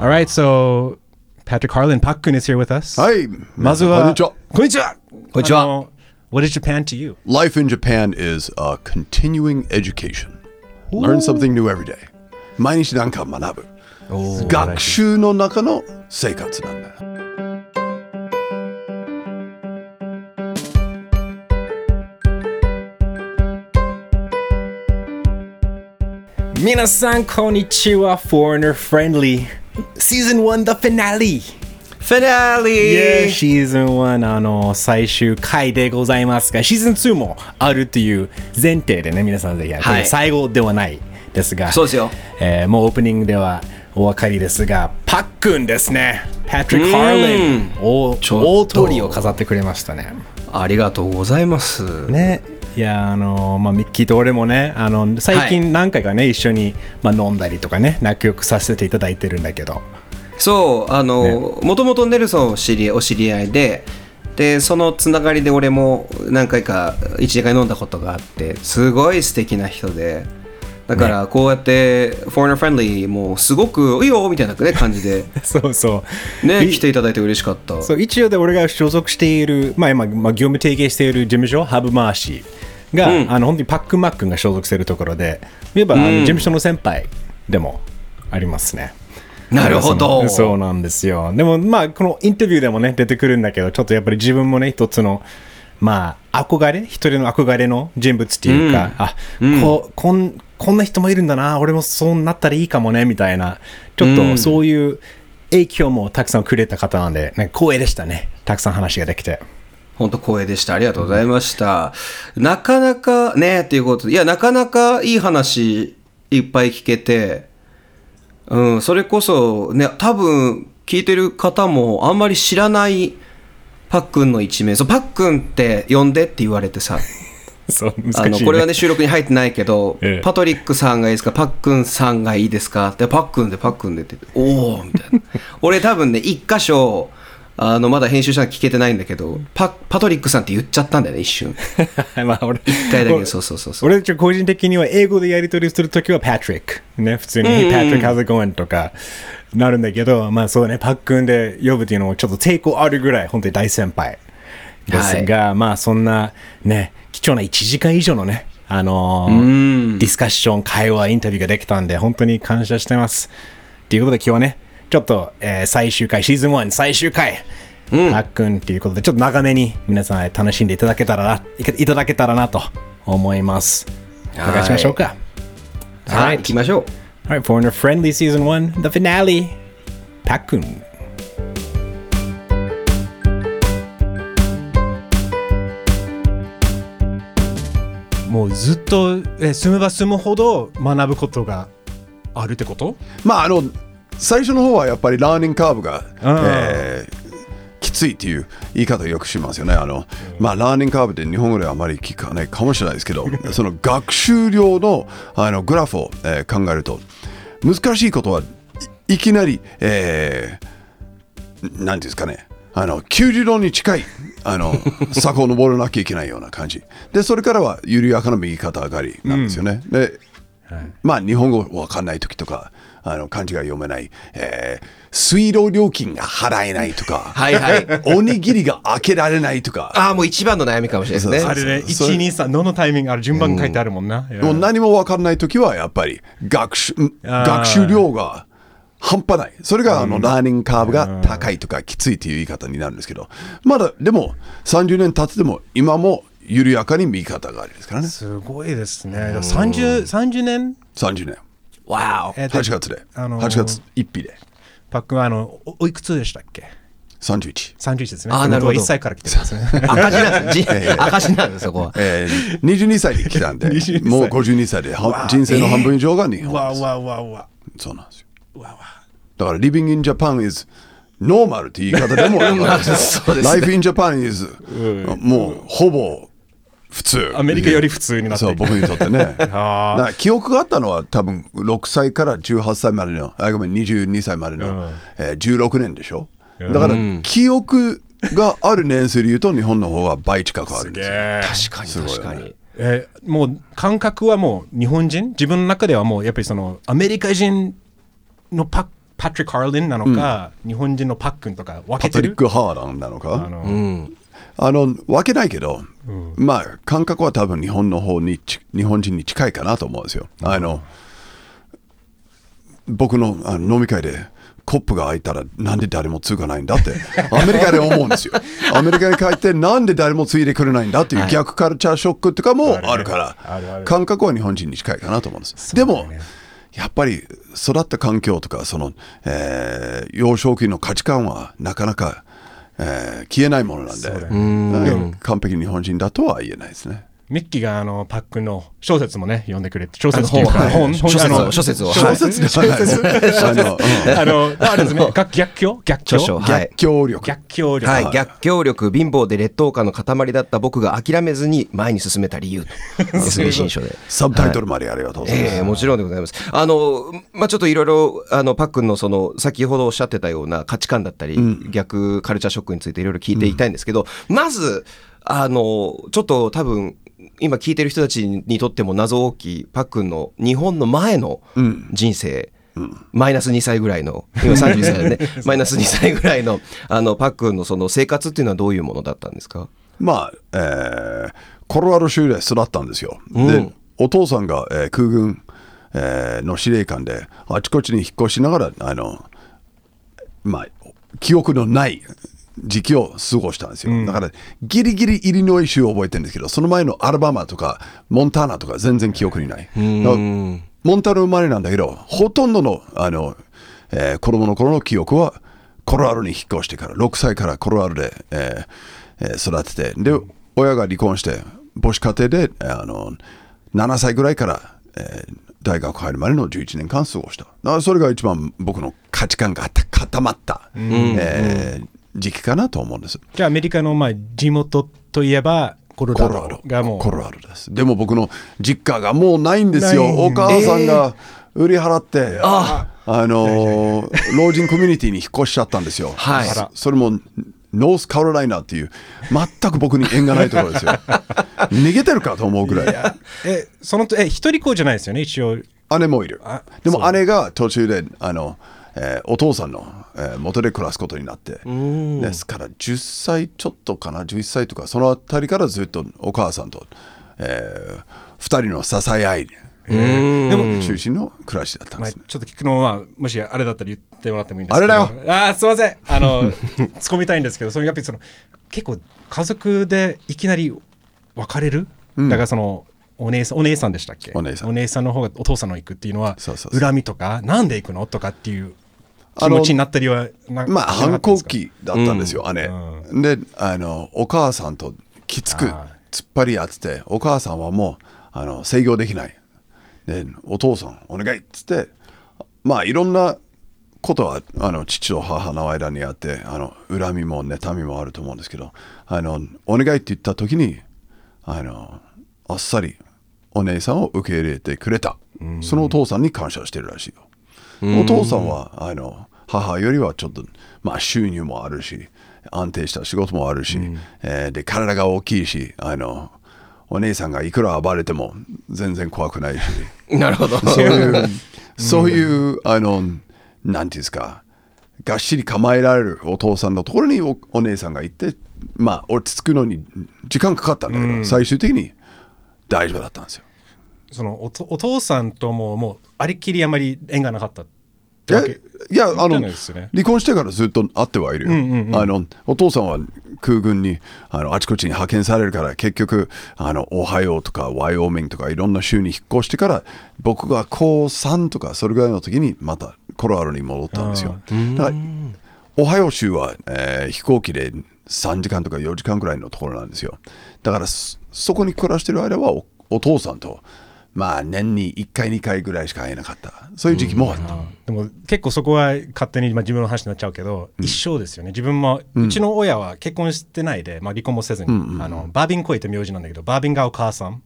All right, so Patrick Harlan, Pak Kun is here with us. はい。まずは、こんにちは。こんにちは。こんにちはあの What is Japan to you? Life in Japan is a continuing education. Learn something new every day. 毎日なんか学ぶ。学習の中の生活なんだ。皆さん、こんにちは。Foreigner Friendly Season 1 The Finale! フィナーリーシーズン1あの最終回でございますが、シーズン2もあるという前提でね、皆さんでやって、はい最後ではないですが、そうですよえーもうオープニングではお分かりですが、パックンですね。パトリック・ハーレン、大ちょっと大通りを飾ってくれましたね。ありがとうございます。ね。いやあのまあ、ミッキーと俺もねあの最はい。近何回かね、一緒に、まあ、飲んだりとかね仲良くさせていただいてるんだけど。そう、あの、もともとネルソンお知りお知り合いで、で、そのつながりで俺も何回か、一時回飲んだことがあって、すごい素敵な人で、だからこうやって、フォーナーフレンリーもすごくいいよみたいな、ね、感じで、そうそう。ね、い来ていただいて嬉しかった。そう一応で俺が所属している、まあ今、まあ、業務提携している事務所、ハブマーシーが、あの本当にパックンマックンが所属しているところで、言えば、あの事務所の先輩でもありますね。なるほど。そうなんですよ。でもまあこのインタビューでもね出てくるんだけど、ちょっとやっぱり自分もね一つのまあ憧れ？一人の憧れの人物っていうか、あ、ここんこんな人もいるんだな、俺もそうなったらいいかもねみたいな、ちょっとそういう影響もたくさんくれた方なんで、ね、光栄でしたね。たくさん話ができて。本当光栄でした。ありがとうございました。なかなかね、っていうことで、いや、なかなかいい話いっぱい聞けて、うん、それこそね、多分聞いてる方もあんまり知らないパックンの一面、そう、パックンって呼んでって言われてさ、そう難しい、あの、これはね、収録に入ってないけど、ええパトリックさんがいいですか、パックンさんがいいですか？で、パックンで、パックンでっておーみたいな。俺多分ね、一箇所、あの、まだ編集者聞けてないんだけど、パパトリックさんって言っちゃったんだよね、一瞬。まあ俺一回だけ、そうそうそうそう。俺ちょ個人的には英語でやり取りするときは Patrick。ね、普通に Hey Patrick, how's it going? とかなるんだけど、まあそうね、パックンで呼ぶっていうのもちょっと抵抗あるぐらい、本当に大先輩ですが、まあそんなね、貴重な1時間以上のね、あのーディスカッション、会話、インタビューができたんで、本当に感謝してます。ということで今日はね、ちょっと、えー最終回、シーズン1最終回、パックンっていうことで、ちょっと長めに皆さん楽しんでいただけたらな、いいただけたらなと思います。お願いしましょうか。はい、行きましょう。All right, Foreigner Friendly Season 1, the finale. パックン。もうずっと、え住めば住むほど学ぶことがあるってこと？まああの最初の方はやっぱりラーニングカーブが、えーきついっていう言い方をよくしますよね。あの、まあラーニングカーブって日本語ではあまり聞かないかもしれないですけど、その学習量のあのグラフを、えー考えると難しいことはいいきなり、えー、なんですかね。あの90度に近いあの 坂を登らなきゃいけないような感じ。でそれからは緩やかな右肩上がりなんですよね、でまあ日本語わかんない時とかあの漢字が読めない、えー水道料金が払えないとか はいはい。おにぎりが開けられないとか。ああ、もう一番の悩みかもしれないですね。あれね、それ1、2、3、どのタイミングある順番書いてあるもんな。もう何もわかんない時はやっぱり学習学習量が半端ない。それがあのラーニングカーブが高いとかきついという言い方になるんですけど。まだでも30年経っても今も緩やかに右肩上がりですからね。すごいですね。30, 30年？30年。わえーと8月で、あのー8月1日で。パックンはあのおおいくつでしたっけ？31 ?31 ですね。あーなるほど。1歳から来てるんですね。お。赤字なんです。じ赤字なんです、そこは。えー、22歳で来たんで。22歳。もう52歳では人生の半分以上が日本です、わわわわ。そうなんです。よだから Living in Japan is normal って言い方でも そうですね。Life in Japan is もうほぼ普通。アメリカより普通になってそう僕にとってね。だあから記憶があったのは多分6歳から18歳までのあごめん22歳までの、えー16年でしょ？だから記憶がある年数で言うと日本の方が倍近くあるんですよ。確かにすごいよね。確かに。えーもう感覚はもう日本人？自分の中ではもうやっぱりそのアメリカ人のパッパトリック・ハーリンなのか、日本人のパックンとか分パけてる？トリック・ハーランなのあかの、うん。あの分けないけど、まあ感覚は多分日本の方にち日本人に近いかなと思うんですよ。あの僕のあの飲み会でコップが開いたらなんで誰もつかないんだって アメリカで思うんですよ。アメリカに帰ってなんで誰もついてくれないんだっていう逆カルチャーショックとかもあるから、あるある感覚は日本人に近いかなと思うんです。でもやっぱり育った環境とかその、えー幼少期の価値観はなかなか、えー消えないものなんでうん。完璧に日本人だとは言えないですね。ミッキーがあのパックンの小説もね、読んでくれて、小説っていうか、本本、諸説をあの諸説を小説ではないです。あのうんあの、あれですね、逆逆境？逆境？逆境力。逆境力。はい、逆境力、貧乏で劣等感の塊だった僕が諦めずに前に進めた理由すね、新書で。サブタイトルまでありがとうございます。ええもちろんでございます。あの、まあ、ちょっといろいろ、あの、パックンのその、先ほどおっしゃってたような価値観だったり、逆カルチャーショックについていろいろ聞いていきたいんですけど、まず、あの、ちょっと多分、今聞いてる人たちにとっても謎大きいパックンの日本の前の人生、マイナス2歳ぐらいの、今31歳だね、マイナス2歳ぐらいの、あの、パックンのその生活っていうのはどういうものだったんですか？まあ、えーコロラド州で育ったんですよ。で、お父さんが、えー空軍、えーの司令官で、あちこちに引っ越しながら、あの、まあ、記憶のない時期を過ごしたんですよ。だから、ギリギリイリノイ州を覚えてるんですけど、その前のアルバマとか、モンタナとか全然記憶にない。だからモンタナ生まれなんだけど、ほとんどの、あの、えー子供の頃の記憶は、コロラドに引っ越してから、6歳からコロラドで、えーえー育てて、で、親が離婚して、母子家庭で、えーあの、7歳ぐらいから、えー大学入るまでの11年間過ごした。それが一番僕の価値観が固まった、えー時期かなと思うんです。じゃあアメリカのまあ地元といえば、コロラドドがもう、コロラドです。でも僕の実家がもうないんですよ。お母さんが売り払って、あのー老人コミュニティに引っ越しちゃったんですよ。はいそそれもノースカロライナっていう全く僕に縁がないところですよ。逃げてるかと思うぐらい。え、そのと、え、一人子じゃないですよね、一応。姉もいるあ。でも姉が途中であの、えーお父さんの、えー元で暮らすことになってですから10歳ちょっとかな11歳とかそのあたりからずっとお母さんと、え2人の支え合いでも中心の暮らしだったんまあ、ですね。ちょっと聞くのは、もしあれだったら言ってもらってもいいんですけど。あれだよ。あーすいません。あの、突っ込みたいんですけど、そのやっぱりその、結構家族でいきなり別れる、だからその、お姉さん、お姉さんでしたっけ？お姉さん。の方がお父さんの行くっていうのは、そうそうそう。恨みとか、なんで行くの？とかっていう気持ちになったりは、なまあ反抗期だったんですよ、姉。であのお母さんときつくあ突っ張り合っててお母さんはもうあの制御できない。でお父さんお願いっつってまあいろんなことはあの父と母の間にあってあの恨みも妬みもあると思うんですけどあのお願いって言った時にあのあっさりお姉さんを受け入れてくれた、そのお父さんに感謝してるらしいよ。お父さんはあの母よりはちょっと、まあ、収入もあるし安定した仕事もあるし、えーで体が大きいしあのお姉さんがいくら暴れても全然怖くないし。なるほど。そういうそういうあのなんていうんですかがっしり構えられるお父さんのところにおお姉さんが行ってまあ落ち着くのに時間かかったんだけど、最終的に大丈夫だったんですよ。そのお父さんとももうありきりあまり縁がなかった。っていやわけ。いやあの離婚してからずっと会ってはいるよ、あのお父さんは空軍にあのあちこちに派遣されるから結局あのオハイオとかワイオーミングとかいろんな州に引っ越してから僕が高3とかそれぐらいの時にまたコロラドに戻ったんですよ。だからオハイオ州は、えー飛行機で3時間とか4時間ぐらいのところなんですよ。だからそそこに暮らしてる間はおお父さんとまあ年に1回2回ぐらいしか会えなかった。そういう時期もあった、でも結構そこは勝手に、まあ、自分の話になっちゃうけど、一生ですよね。自分も、うちの親は結婚してないで、まあ、離婚もせずに、あのバービン声って名字なんだけどバービンがお母さん。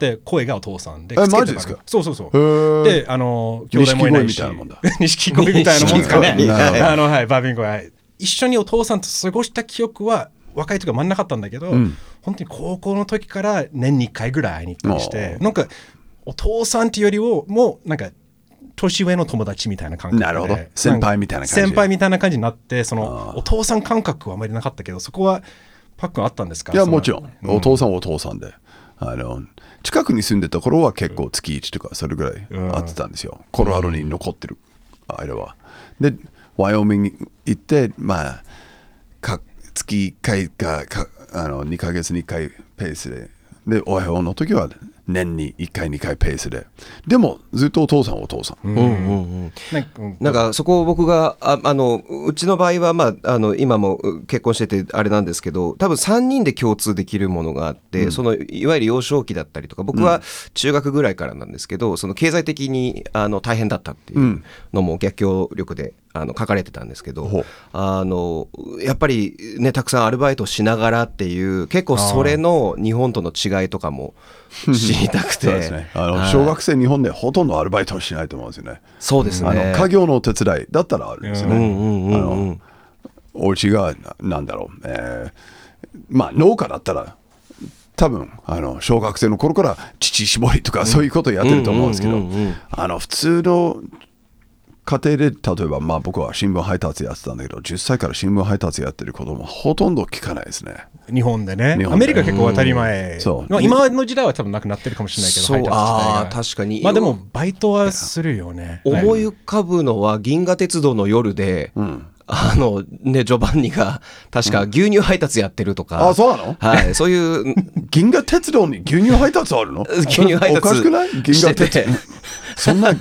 で声がお父さんでえマジですか？そうそうそう。であの兄弟もいないし。錦鯉みたいなもんだ。錦鯉みたいなもんですかね。あの はいバービン声はい一緒にお父さんと過ごした記憶は若い時は真んなかったんだけど、本当に高校の時から年に1回ぐらい会いに行ったりしてなんかお父さんっていうよりをもうなんか年上の友達みたいな感覚でなるほど先輩みたいな感じ先輩みたいな感じになってそのお父さん感覚はあまりなかったけどそこはパックンあったんですか？いや、もちろん。お父さんはお父さんで。あの、近くに住んでた頃は結構月1とかそれぐらい会ってたんですよ。コロラドに残ってる間は。で、ワイオミングに行って、まあ、か月1回かかあの2ヶ月に1回ペースで。で、おはようの時は年に1回2回ペースで。でも、ずっとお父さんはお父さん。うん。うんうんなんかそこを僕がああのうちの場合は、まあ、あの今もう結婚しててあれなんですけど多分3人で共通できるものがあって、そのいわゆる幼少期だったりとか僕は中学ぐらいからなんですけど、その経済的にあの大変だったっていうのも逆境力であの書かれてたんですけど、あのやっぱりねたくさんアルバイトしながらっていう結構それの日本との違いとかも 知りたくて。そうですね。あの小学生、日本でほとんどアルバイトをしないと思うんですよね。そうですね。あの家業のお手伝いだったらあるんですよね。うんうんうんうん。あのお家がななんだろう、えーまあ農家だったら多分あの小学生の頃から乳搾りとかそういうことをやってると思うんですけど、あの普通の家庭で例えば、まあ、僕は新聞配達やってたんだけど10歳から新聞配達やってる子供はほとんど聞かないですね。日本でね。日本で。アメリカ結構当たり前、そう。まあ今の時代は多分なくなってるかもしれないけどそう。配達自体があー確かに。まあでもバイトはするよね。思い浮かぶのは銀河鉄道の夜で、あのね、ジョバンニが確か牛乳配達やってるとか、あそうなの？はい、そういう。銀河鉄道に牛乳配達あるの？牛乳配達おかしくない？銀河鉄てそんな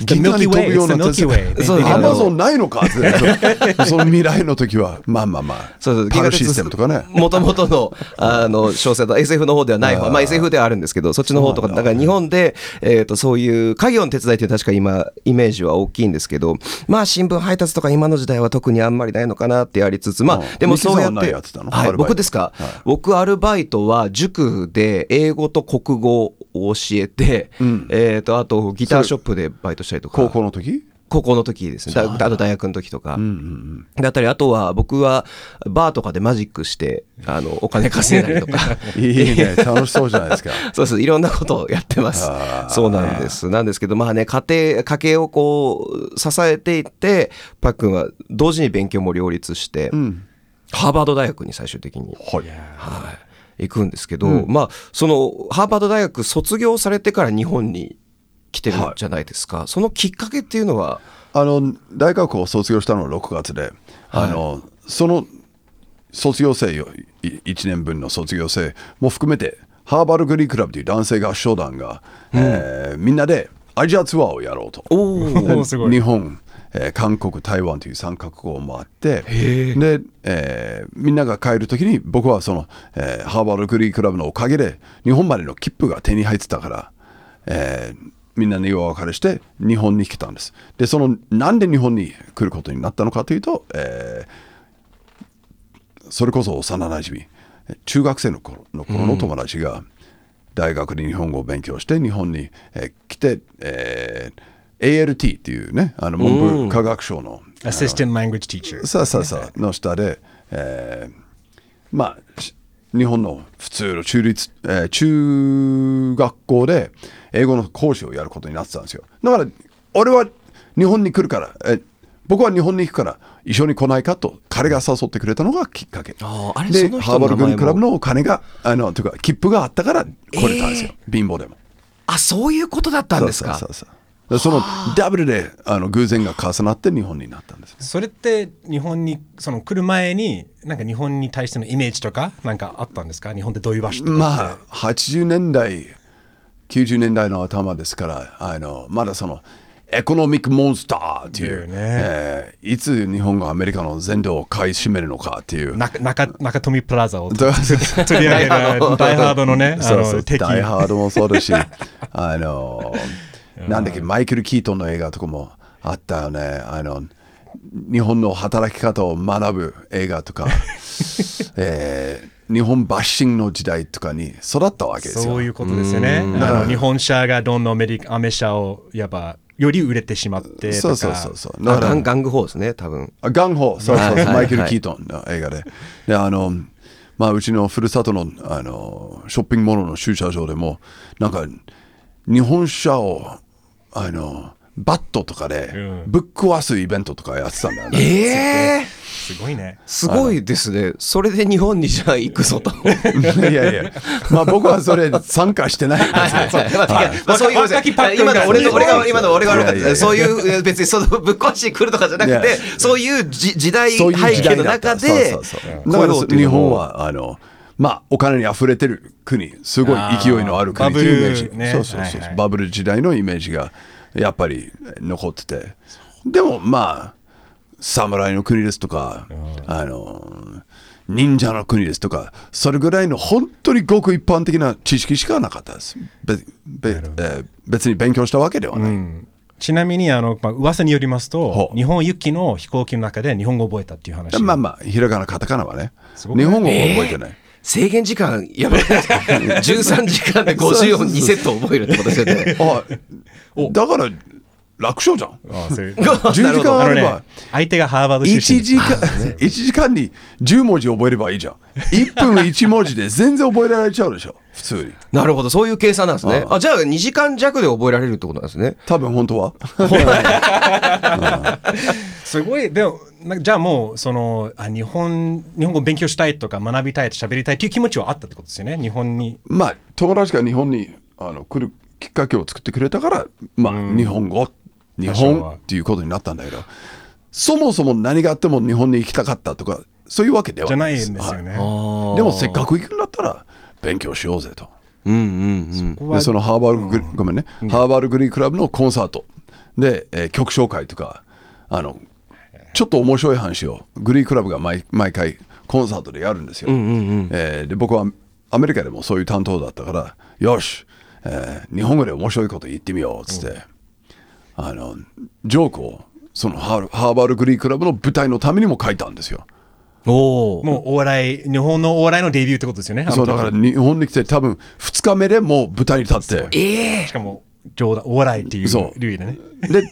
銀河に飛ぶようなアマゾンないのかってそその未来の時は。まあまあまあ。そうそうパルシステムとかね。もともとのあの小説の SF の方ではない方、まあ、SF ではあるんですけど、そっちの方とか、だ。から日本で、えー、とそういう家業の手伝いっていう確か今、イメージは大きいんですけど、まあ新聞配達とか今の時代は特にあんまりないのかなってやりつつ、まうんあでもそうやって僕ですか、僕アルバイトは塾で英語と国語を教えて、えー、とあとギターショップでバイトしたりとか。高校の時？高校の時ですね。だあと大学の時とか。だったり、あとは僕はバーとかでマジックして、あの、お金稼いだりとか。いいね楽しそうじゃないですか そうです。いろんなことをやってますそうなんです。なんですけど、まあね、家庭、家計をこう、支えていって、パックンは同時に勉強も両立して、ハーバード大学に最終的に、はいはい、行くんですけど、まあ、その、ハーバード大学卒業されてから日本に来てるじゃないですか。そのきっかけっていうのは、あの大学を卒業したのは6月で、あのその卒業生よ1年分の卒業生も含めてハーバードグリークラブという男性合唱団が、えーみんなでアジアツアーをやろうと。日本、えー韓国、台湾という3カ国を回って、で、えーみんなが帰るときに、僕はその、えーハーバードグリークラブのおかげで、日本までの切符が手に入ってたから、えーみんなにお別れして、日本に来たんです。で、その、なんで日本に来ることになったのかというと、えーそれこそ幼なじみ、中学生の頃の頃の友達が、大学で日本語を勉強して日本に、えー来て、えー ALT っていうねあの文部科学省の、Assistant Language Teacher さあさあさあの下で、えーまあし日本の普通の中立、えー中学校で英語の講師をやることになってたんですよ。だから俺は日本に来るから、えー僕は日本に行くから一緒に来ないかと彼が誘ってくれたのがきっかけ。あーあれでハーバードグリーンクラブののお金があのというか切符があったから来れたんですよ、貧乏でも。あ、そういうことだったんですか。そうそうそうそのダブルであの偶然が重なって日本になったんですね。それって日本にその来る前になんか日本に対してのイメージとかなんかあったんですか？日本ってどういう場所まあ80年代90年代の頭ですからあのまだそのエコノミックモンスターっていう、ね。えーいつ日本がアメリカの全土を買い占めるのかっていう。中富プラザを。取り上げるダイハードのねあそうそう。ダイハードもそうだしあのなんだっけマイケル・キートンの映画とかもあったよね。あの日本の働き方を学ぶ映画とか、えー日本バッシングの時代とかに育ったわけですよ。そういうことですよね。あの日本車がどんどんアメリカアメ車をやっぱより売れてしまってとか。そうそうそうそう。だから。あガンガングホーですね、多分。あガンホー、そうそうはいはい。マイケル・キートンの映画で。で、あの、まあ、うちのふるさとのあのショッピングモールの駐車場でも、なんか、日本車を、あの、バットとかでうん。ぶっ壊すイベントとかやってたんだよね。ええすごいね。すごいですね。それで日本にじゃあ行くぞと。いやいや、まあ僕はそれ参加してないんですよ。まあまあそういう今の俺の俺がそう今の俺が悪かっいやいやいや。たそういう別にそのぶっ壊しに来るとかじゃなくてそういうじ時代背景の中で日本はあのまあお金に溢れてる国すごい勢いのある国というイメージ、バブルね。そうそうそう、はいはい。バブル時代のイメージがやっぱり残ってて。でもまあ侍の国ですとか、あの忍者の国ですとかそれぐらいの本当にごく一般的な知識しかなかったです。べべ、えー別に勉強したわけではない、ちなみに、あの、まあ、噂によりますと日本行きの飛行機の中で日本語を覚えたっていう話。まあまあひらがなカタカナはね。日本語は覚えてない、制限時間やばい。ですか13時間で50音2セット覚えるってことですよね。あだから楽勝じゃん。あそういう。10時間あれば、相手がハーバード出1身。時間1時間に10文字覚えればいいじゃん。1分1文字で全然覚えられちゃうでしょ。普通に。なるほど。そういう計算なんですね。ああ。じゃあ2時間弱で覚えられるってことなんですね。多分本当は すごい、でも、なんかじゃあもう、そのあ日本、日本語を勉強したいとか、学びたい、喋りたいっていう気持ちはあったってことですよね、日本に。まあ友達が日本にあの来るきっかけを作ってくれたからまあ日本語日本っていうことになったんだけどそもそも何があっても日本に行きたかったとかそういうわけではじゃないんですよね。はい。でもせっかく行くんだったら勉強しようぜと。うんうんここはでそのハーバードグリ、ごめんね、ハーバードグリークラブのコンサート。で、えー曲紹介とかあのちょっと面白い話をグリークラブが毎毎回コンサートでやるんですよ、えーで僕はアメリカでもそういう担当だったからよし、えー日本語で面白いこと言ってみようっつって、あのジョークをそのハーハーバードグリークラブの舞台のためにも書いたんですよ。おおもうお笑い、日本のお笑いのデビューってことですよね。そうだから日本に来て多分2日目でもう舞台に立ってええしかも、冗談、お笑いっていうそう。類でね。で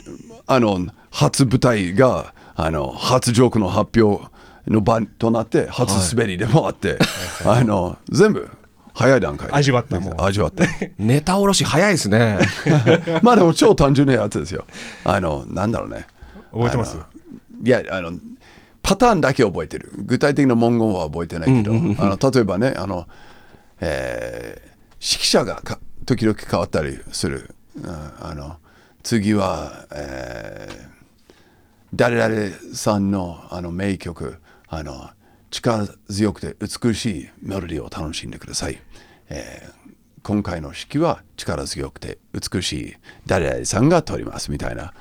あの初舞台があの初ジョークの発表の場となって初滑りでもあって、あの全部早い段階で。味わったもう。味わって ネタおろし早いですね。まあでも超単純なやつですよ。あのなんだろうね。覚えてます？いやあのパターンだけ覚えてる。具体的な文言は覚えてないけど、あの例えばねあの、えー指揮者がか時々変わったりする、うんあの次は、えー誰々さんのあの名曲あの力強くて美しいメロディーを楽しんでください、えー今回の指揮は力強くて美しい誰々さんが取りますみたいな、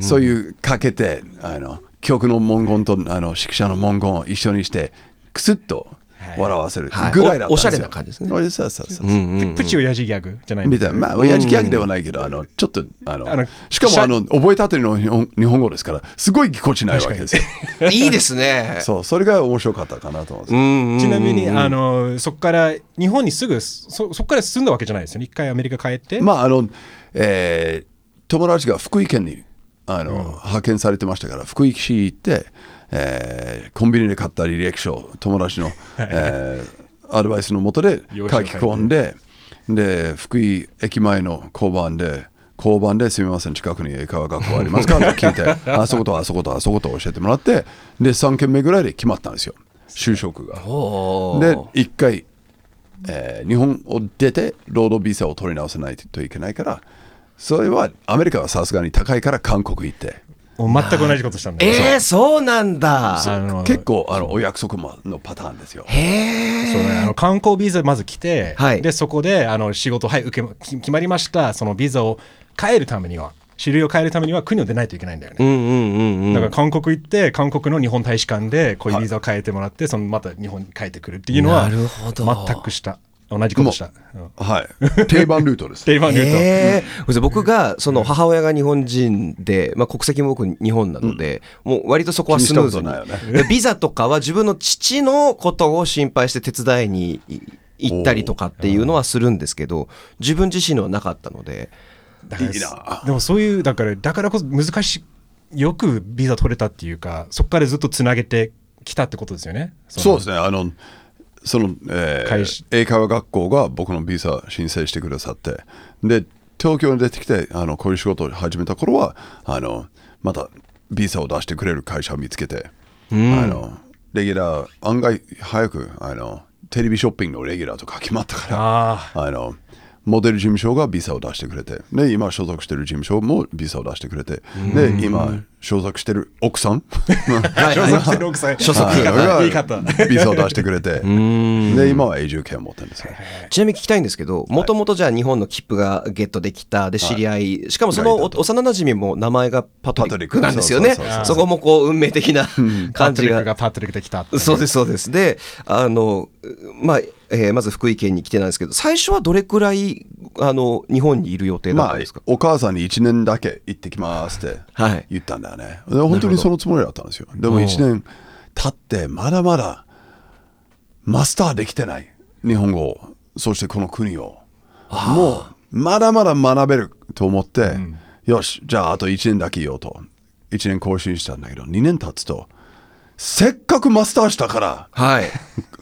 そういうかけてあの曲の文言とあの指揮者の文言を一緒にしてクスッと笑わせるはい。ぐらいだったんですよ、おおしゃれな感じですね。おそうそうそう、プチ親父ギャグじゃないんみたいな、まあ、親父ギャグではないけど、あの、ちょっと、あの、あのしかも、あの、覚えたての日本日本語ですから、すごいぎこちないわけですよ。いいですね。そう、それが面白かったかなと思います。うんうんちなみに、あの、そこから、日本にすぐ、そそこから住んだわけじゃないですよね。一回アメリカ帰って。まあ、あの、えー友達が福井県に、あの、派遣されてましたから、福井市行って、えーコンビニで買った履歴書、友達の、えーアドバイスのもとで書き込んで、で、福井駅前の交番で、交番ですみません、近くに英会話学校ありますか？っ て聞いて、あそことあそことあそこと教えてもらって、で、3件目ぐらいで決まったんですよ、就職が。おでー、一回、えー日本を出て、労働ビザを取り直さないといけないから、それはアメリカはさすがに高いから韓国行って、全く同じことしたんだよ。えー、そうなんだ。あの結構あのお約束ものパターンですよ。へえね、あの観光ビザまず来て、はい。でそこであの仕事、はい、受けまき決まりました、そのビザを変えるためには、種類を変えるためには国を出ないといけないんだよね。うんうんうんうん。だから韓国行って、韓国の日本大使館でこういうビザを変えてもらって、そのまた日本に帰ってくるっていうのは、なるほど。全くした、同じことした。うんはい。定番ルートです。定番で言うと、へー。僕がその母親が日本人で、まあ、国籍も僕日本なので、もう割とそこはスムーズに。気にしたことないよでビザとかは自分の父のことを心配して手伝いに行ったりとかっていうのはするんですけど自分自身のはなかったので。だからいいな。でもそういう、だから、だからこそ難しい、よくビザ取れたっていうか、そこからずっとつなげてきたってことですよね。そうですね。あの、その、えー英会話学校が僕のビザ申請してくださって、で、東京に出てきてあのこういう仕事を始めた頃はあのまたビザを出してくれる会社を見つけて、あのレギュラー案外早くあのテレビショッピングのレギュラーとか決まったからああのモデル事務所がビザを出してくれてで今所属してる事務所もビザを出してくれてで今所属してる奥さん？はい。所属してる奥さん。所属はい。が言い方。ビザを出してくれてで今は永住権を持ってるんですよ。ちなみに聞きたいんですけど、もともとじゃあ日本の切符がゲットできた、で知り合い、しかもその幼馴染も名前がパトリッククなんですよ。ねそこもこう運命的なパ感じが。トリックがパトリックできたそうです、そうです。で、あの、まあ、えーまず福井県に来てなんですけど、最初はどれくらい、あの、日本にいる予定だっまあたんですか、お母さんに1年だけ行ってきますってはい。言ったんだよね。で本当にそのつもりだったんですよ。でも1年経ってまだまだマスターできてない日本語を。そしてこの国を。もうまだまだ学べると思って、よしじゃああと1年だけいようと。1年更新したんだけど2年経つとせっかくマスターしたからはい。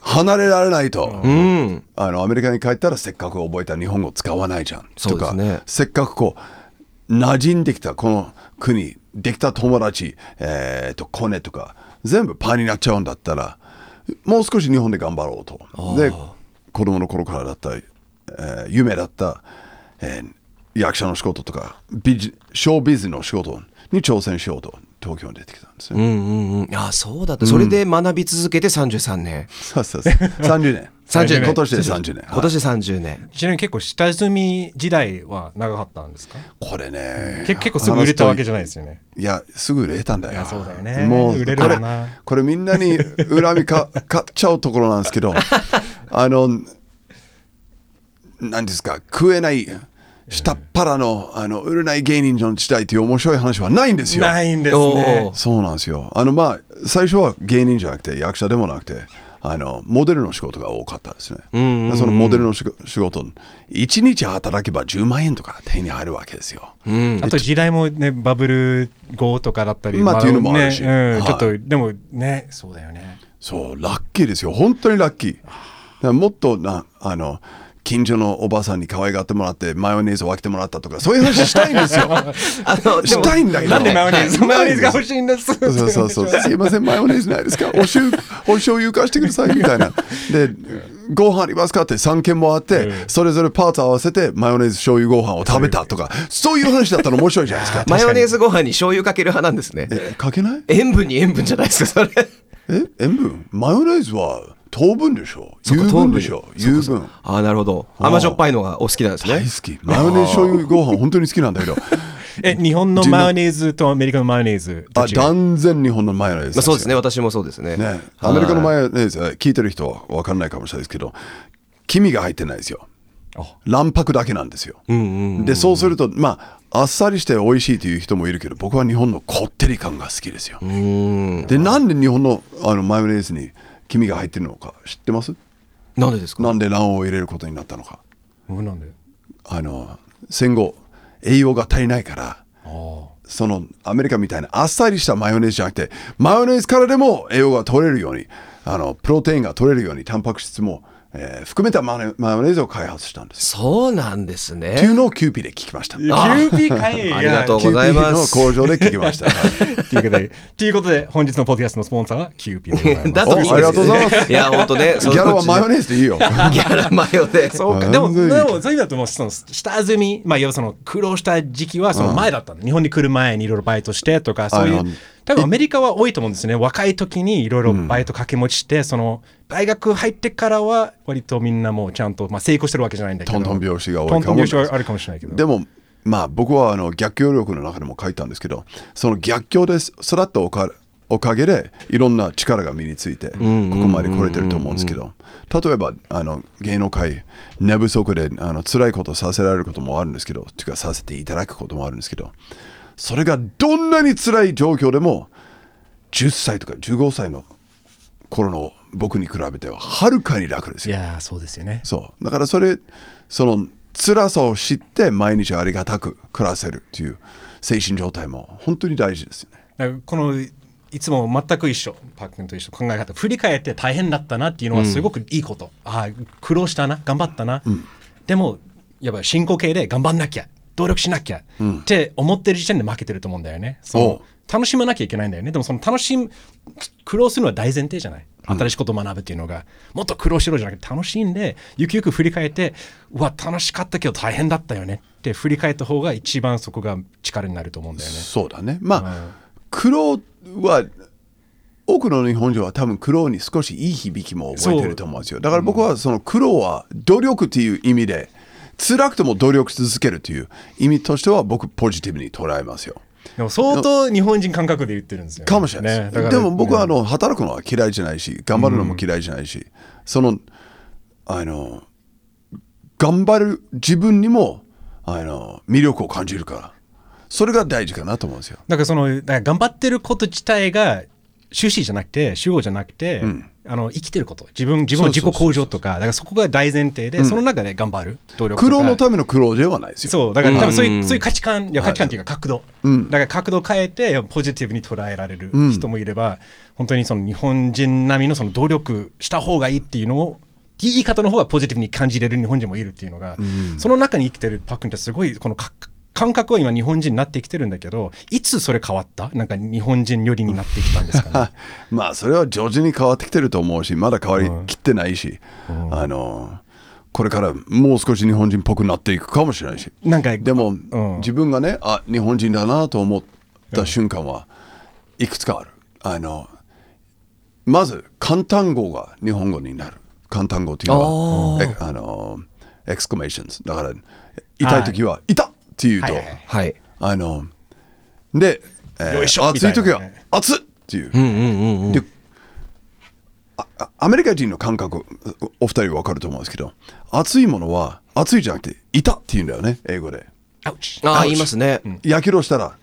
離れられないと。うん。あのアメリカに帰ったらせっかく覚えた日本語使わないじゃんとかせっかくこう馴染んできたこの国できた友達、えー、とコネとか全部パーになっちゃうんだったらもう少し日本で頑張ろうとで子供の頃からだった、えー夢だった、えー役者の仕事とかビジショービズの仕事に挑戦しようと東京に出てきたんですね、うんうんうん。あ、そうだった。それで学び続けて33年。そうそうそう。30年。30年。今年で30年。今年30年。ちなみに結構下積み時代は長かったんですか？これね。け結構すぐ売れたわけじゃないですよね。いや、すぐ売れたんだよ。いやそうだよね。もう、売れるこれわな、これみんなに恨みか 買っちゃうところなんですけど、あの、何ですか、食えない、下っ腹の、あの、売れない芸人の時代という面白い話はないんですよ。ないんですおねーそうなんですよ。あの、まあ、最初は芸人じゃなくて、役者でもなくて、あの、モデルの仕事が多かったですね。そのモデルの仕仕事、1日働けば10万円とか手に入るわけですよ。うん。あと時代もねバブル後とかだったりまあっていうのもあるしねうんはいちょっとでもねそうだよねそう、ラッキーですよ。本当にラッキー。もっとな、あの、近所のおばさんに可愛がってもらって、マヨネーズを分けてもらったとか、そういう話したいんですよ。あの、したいんだけど。なんでマヨネーズはいマヨネーズが欲しいんですそうそうそう。すいません、マヨネーズないですか？おしゅう、お醤油貸してください、みたいな。で、ご飯ありますか？って3軒もあって、それぞれパーツ合わせて、マヨネーズ醤油ご飯を食べたとか、そういう話だったら面白いじゃないですか。マヨネーズご飯に醤油かける派なんですね。え、かけない？塩分に塩分じゃないですか、それ。え、塩分？マヨネーズは糖分でしょ油分でしょ油分。ああ、なるほど。甘じょっぱいのがお好きなんですね。大好き。マヨネーズ醤油ご飯本当に好きなんだけど。え日本のマヨネーズとアメリカのマヨネーズどあ断然日本のマヨネーズまあ、そうですね。私もそうですね。ね。アメリカのマヨネーズは聞いてる人は分かんないかもしれないですけど、黄身が入ってないですよ。卵白だけなんですよ。で、そうすると、まあ、あっさりして美味しいという人もいるけど、僕は日本のこってり感が好きですよ。で、なんで日本のあのマヨネーズに黄身が入ってるのか知ってます？なんでですか？なんで卵黄を入れることになったのか。うんなんで？あの戦後栄養が足りないからそのアメリカみたいなあっさりしたマヨネーズじゃなくてマヨネーズからでも栄養が取れるようにあのプロテインが取れるようにタンパク質も、えー含めたマヨマヨネーズを開発したんですよ。そうなんですっていね。うのをキューピーで聞きました。キューピーかいありがとうキュございますーピーの工場で聞きました。はいということでということで本日のポッドキャストのスポンサーはキューピーでございますだといいですおありがとうございますいや、本当ね。ギャラはマヨネネーズでいいよ。ギャラマヨで。そうか、うんでも、でも、そういう意味だと、もう、その、下積み、まあ、要はその、苦労した時期は、その前だったの。日本に来る前にいろいろバイトしてとか、そういう多分アメリカは多いと思うんですね。若い時にいろいろバイト掛け持ちして、その、大学入ってからは、割とみんなもうちゃんと、まあ、成功してるわけじゃないんだけど。トントン拍子が多いトントン拍子あるかもしれないけど。でも、まあ僕はあの逆境力の中でも書いたんですけど、その逆境で育ったおかおかげでいろんな力が身について、ここまで来れてると思うんですけど、例えばあの芸能界、寝不足であの辛いことさせられることもあるんですけど、というかさせていただくこともあるんですけど、それがどんなに辛い状況でも、10歳とか15歳の頃の僕に比べてははるかに楽ですよ。いやー、そうですよね。そう。だからそれ、その辛さを知って毎日ありがたく暮らせるっていう精神状態も本当に大事ですよね。だからこのいつも全く一緒パックンと一緒考え方振り返って大変だったなっていうのはすごくいいこと、ああ苦労したな頑張ったな、でもやっぱ進行形で頑張んなきゃっ努力しなきゃって思ってる時点で負けてると思うんだよね。そおうの楽しまなきゃいけないんだよね。でもその楽しむ、苦労するのは大前提じゃない。新しいことを学ぶっていうのが、もっと苦労しろじゃなくて楽しんで、ゆくゆく振り返って、うわ、楽しかったけど大変だったよねって振り返った方が一番そこが力になると思うんだよね。そうだね。まあ、苦労は、多くの日本人は多分苦労に少しいい響きも覚えてると思うんですよ。だから僕はその苦労は努力っていう意味で、辛くても努力し続けるという意味としては僕ポジティブに捉えますよ。でも相当日本人感覚で言ってるんですよ、ね。かもしれないです。ねでも僕はあの働くのは嫌いじゃないし、頑張るのも嫌いじゃないし、その、あの、頑張る自分にも、あの、魅力を感じるから、それが大事かなと思うんですよ。だからその頑張ってること自体が終始じゃなくて主語じゃなくて、あの生きてること。自分自分の自己向上とか。だからそこが大前提で、その中で頑張る。努力とか。苦労のための苦労ではないですよ。そう。だから多分そういう,、うん。そういう価値観いや価値観っていうか角度、だから角度を変えてポジティブに捉えられる人もいれば、本当にその日本人並みのその努力した方がいいっていうのを言い方の方がポジティブに感じれる日本人もいるっていうのが、その中に生きてるパックンってすごいこのか感覚は今日本人になってきてるんだけどいつそれ変わった？なんか日本人寄りになってきたんですかね まあそれは徐々に変わってきてると思うし、まだ変わりきってないし、あの、これからもう少し日本人っぽくなっていくかもしれないし。なんかでも、ん自分がね、あ、日本人だなと思った瞬間はいくつかある。あの、まず、感嘆語が日本語になる。感嘆語っていうのは、えあの、 exclamations。だから、痛い時は、痛っって言うと、はいはいはい。はい。あの、で、えーよいしょ。暑い時はみたいなね、熱っっていう。うんうんうんうん。でアメリカ人の感覚お二人分かると思うんですけど熱いものは熱いじゃなくて痛って言うんだよね英語で。アウチああ、言いますね。やけどしたら。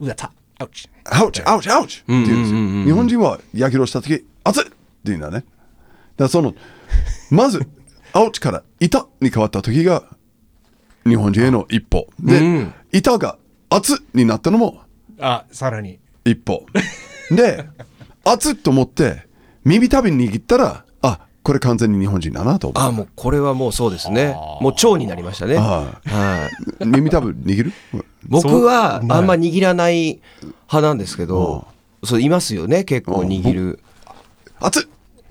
うわたアウチアウチアウチアウチって言うんですよ。日本人はやけどした時熱いって言うんだね。だからそのまずアウチから痛に変わった時が日本人への一歩。で、痛が熱になったのもあさらに。一歩。で熱っと思って耳たびに握ったらあこれ完全に日本人だなと思う。ああ、もうこれはもうそうですね。もう蝶になりましたね。ははい。耳たぶ握る？僕はあんま握らない派なんですけど、そういますよね、結構握る。熱っ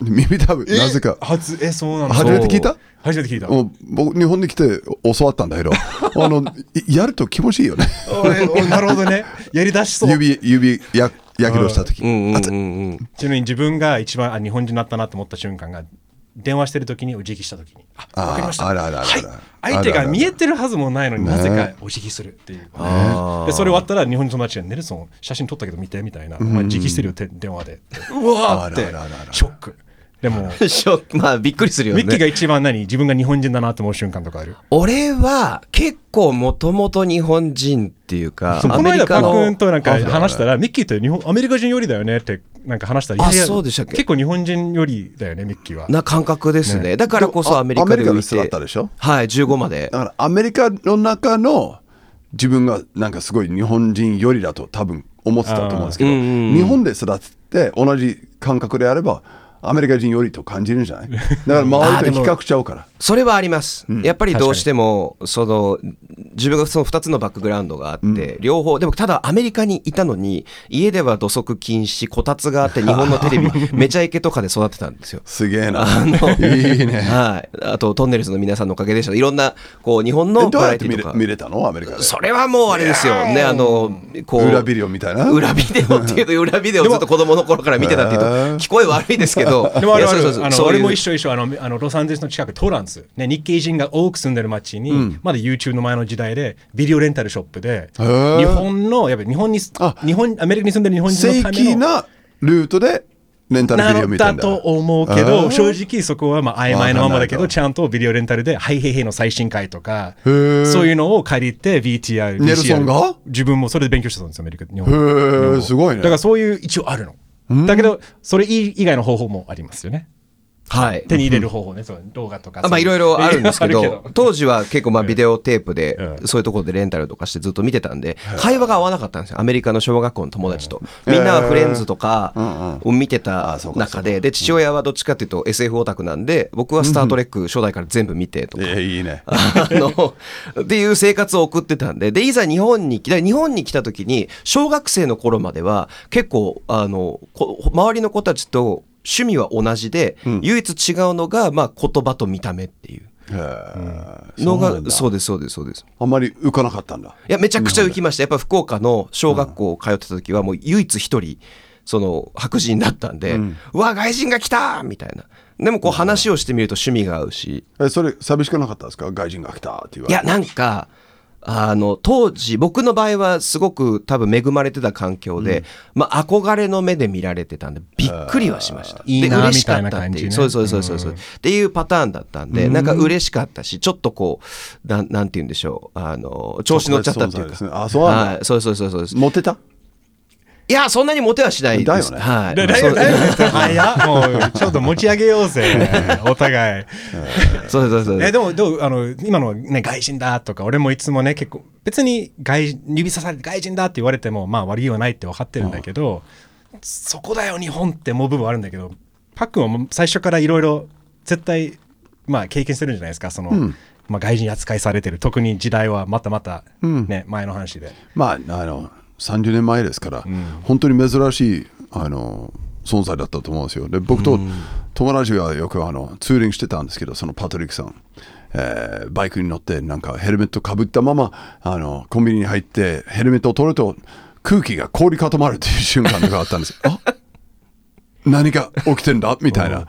耳たぶなぜか。初えそうなんだ。初めて聞いた？初めて聞いた。もう僕日本に来て教わったんだけど あのいやると気持ちいいよね。なるほどね。やりだしそう。指指ややけどした時。ちなみに自分が一番あ日本人になったなと思った瞬間が電話してる時にお辞儀した時に。あわかりました。あらあらあら相手が見えてるはずもないのにねなぜかお辞儀するっていうでそれ終わったら日本人友達がネルソン写真撮ったけど見てみたいな。お前辞儀してるよって電話で。うわーって。ショックでも ショック。まあびっくりするよね。ミッキーが一番何？自分が日本人だなと思う瞬間とかある？俺は結構もともと日本人っていうか、この間メリカのパンとなんか話したらミッキーって日本アメリカ人よりだよねってなんか話したらあいやいやそうでしたっけ？結構日本人よりだよねミッキーは。な感覚ですね。だからこそアメリカで浮いアメリカで育てったでしょ？はい、15まで。だ。からアメリカの中の自分がなんかすごい日本人よりだと多分思ってたと思うんですけど、日本で育って同じ感覚であればアメリカ人よりと感じるんじゃない？だから周りと比較しちゃうから。それはあります、やっぱりどうしてもその自分がその2つのバックグラウンドがあって、両方でもただアメリカにいたのに家では土足禁止こたつがあって 日本のテレビめちゃイケとかで育ってたんですよ。すげえな。あのいいね。はい、あとトンネルズの皆さんのおかげでした。いろんなこう日本えのバラエティとか。見れたの？アメリカで。それはもうあれですよ。ねあのこう裏ビデオみたいな？裏ビデオっていうと裏ビデオをずっと子供の頃から見てたっていうと聞こえ悪いですけど でもあるあるあの俺も一緒一緒あのあのロサンゼルスの近くトランス、ね、日系人が多く住んでる街に、まだ YouTube の前の時代でビデオレンタルショップで日本のやっぱり日本にあ日本アメリカに住んでる日本人正のための規なルートでレンタルビデオな見たんだ。だと思うけあどー。正直そこはまあ曖昧なままだけどちゃんとビデオレンタルで「ハイヘイヘイ」の最新回とかそういうのを借りて VTR ネルソンが？自分もそれで勉強してたんですよアメリカ日本。へーすごいね。だからそういう一応あるのだけどそれ以外の方法もありますよね。はい。手に入れる方法ね、そう動画とか。あまあいろいろあるんですけど、当時は結構まあビデオテープでう、んそういうところでレンタルとかしてずっと見てたんで、会話が合わなかったんですよ。アメリカの小学校の友達と。みんなはフレンズとかを見てた中で、で、父親はどっちかっていうと SF オタクなんで、僕はスタートレック初代から全部見てとか。えいいね。あの、っていう生活を送ってたんで、で、いざ日本に来た、日本に来た時に、小学生の頃までは、結構、あの、こ周りの子たちと趣味は同じで、唯一違うのが、まあ、言葉と見た目っていう。のが、そうです、そうです、そうです。あんまり浮かなかったんだ。いや、めちゃくちゃ浮きました。やっぱ福岡の小学校通ってた時は、もう唯一一人、その白人だったんで、うわ、外人が来たみたいな。でもこう話をしてみると趣味が合うし、え、それ寂しくなかったですか？外人が来たって言われて。いや、なんか、あの、当時、僕の場合はすごく多分恵まれてた環境で、まあ憧れの目で見られてたんで、びっくりはしました。いいなで嬉しかったみたいな感じね。そうそうそうそうそう、っていうパターンだったんで、なんか嬉しかったし、ちょっとこう、なんなんて言うんでしょう。あの、調子乗っちゃったっていうか。特別存在ですねあそうなんだはい、そうそうそうそう。モテた？いや、そんなにモテはしないです。だよね。はい。だよだよ早っ。もうちょっと持ち上げようぜ。お互い。そうそうそう。えでもどうあの今のね外人だとか俺もいつもね結構別に外指さされて外人だって言われてもまあ悪気はないって分かってるんだけど、そこだよ日本って思う部分はあるんだけどパックンは最初からいろいろ絶対まあ経験してるんじゃないですか。その、まあ、外人扱いされてる。特に時代はまたまたね、前の話で。まあ、あの、30年前ですから、本当に珍しい、あの、存在だったと思うんですよ。で、僕と友達がよくあのツーリングしてたんですけど、そのパトリックさん。えーバイクに乗ってなんかヘルメットかぶったままあのコンビニに入ってヘルメットを取ると空気が凍り固まるという瞬間があったんです。あ何が起きてんだ？みたいな。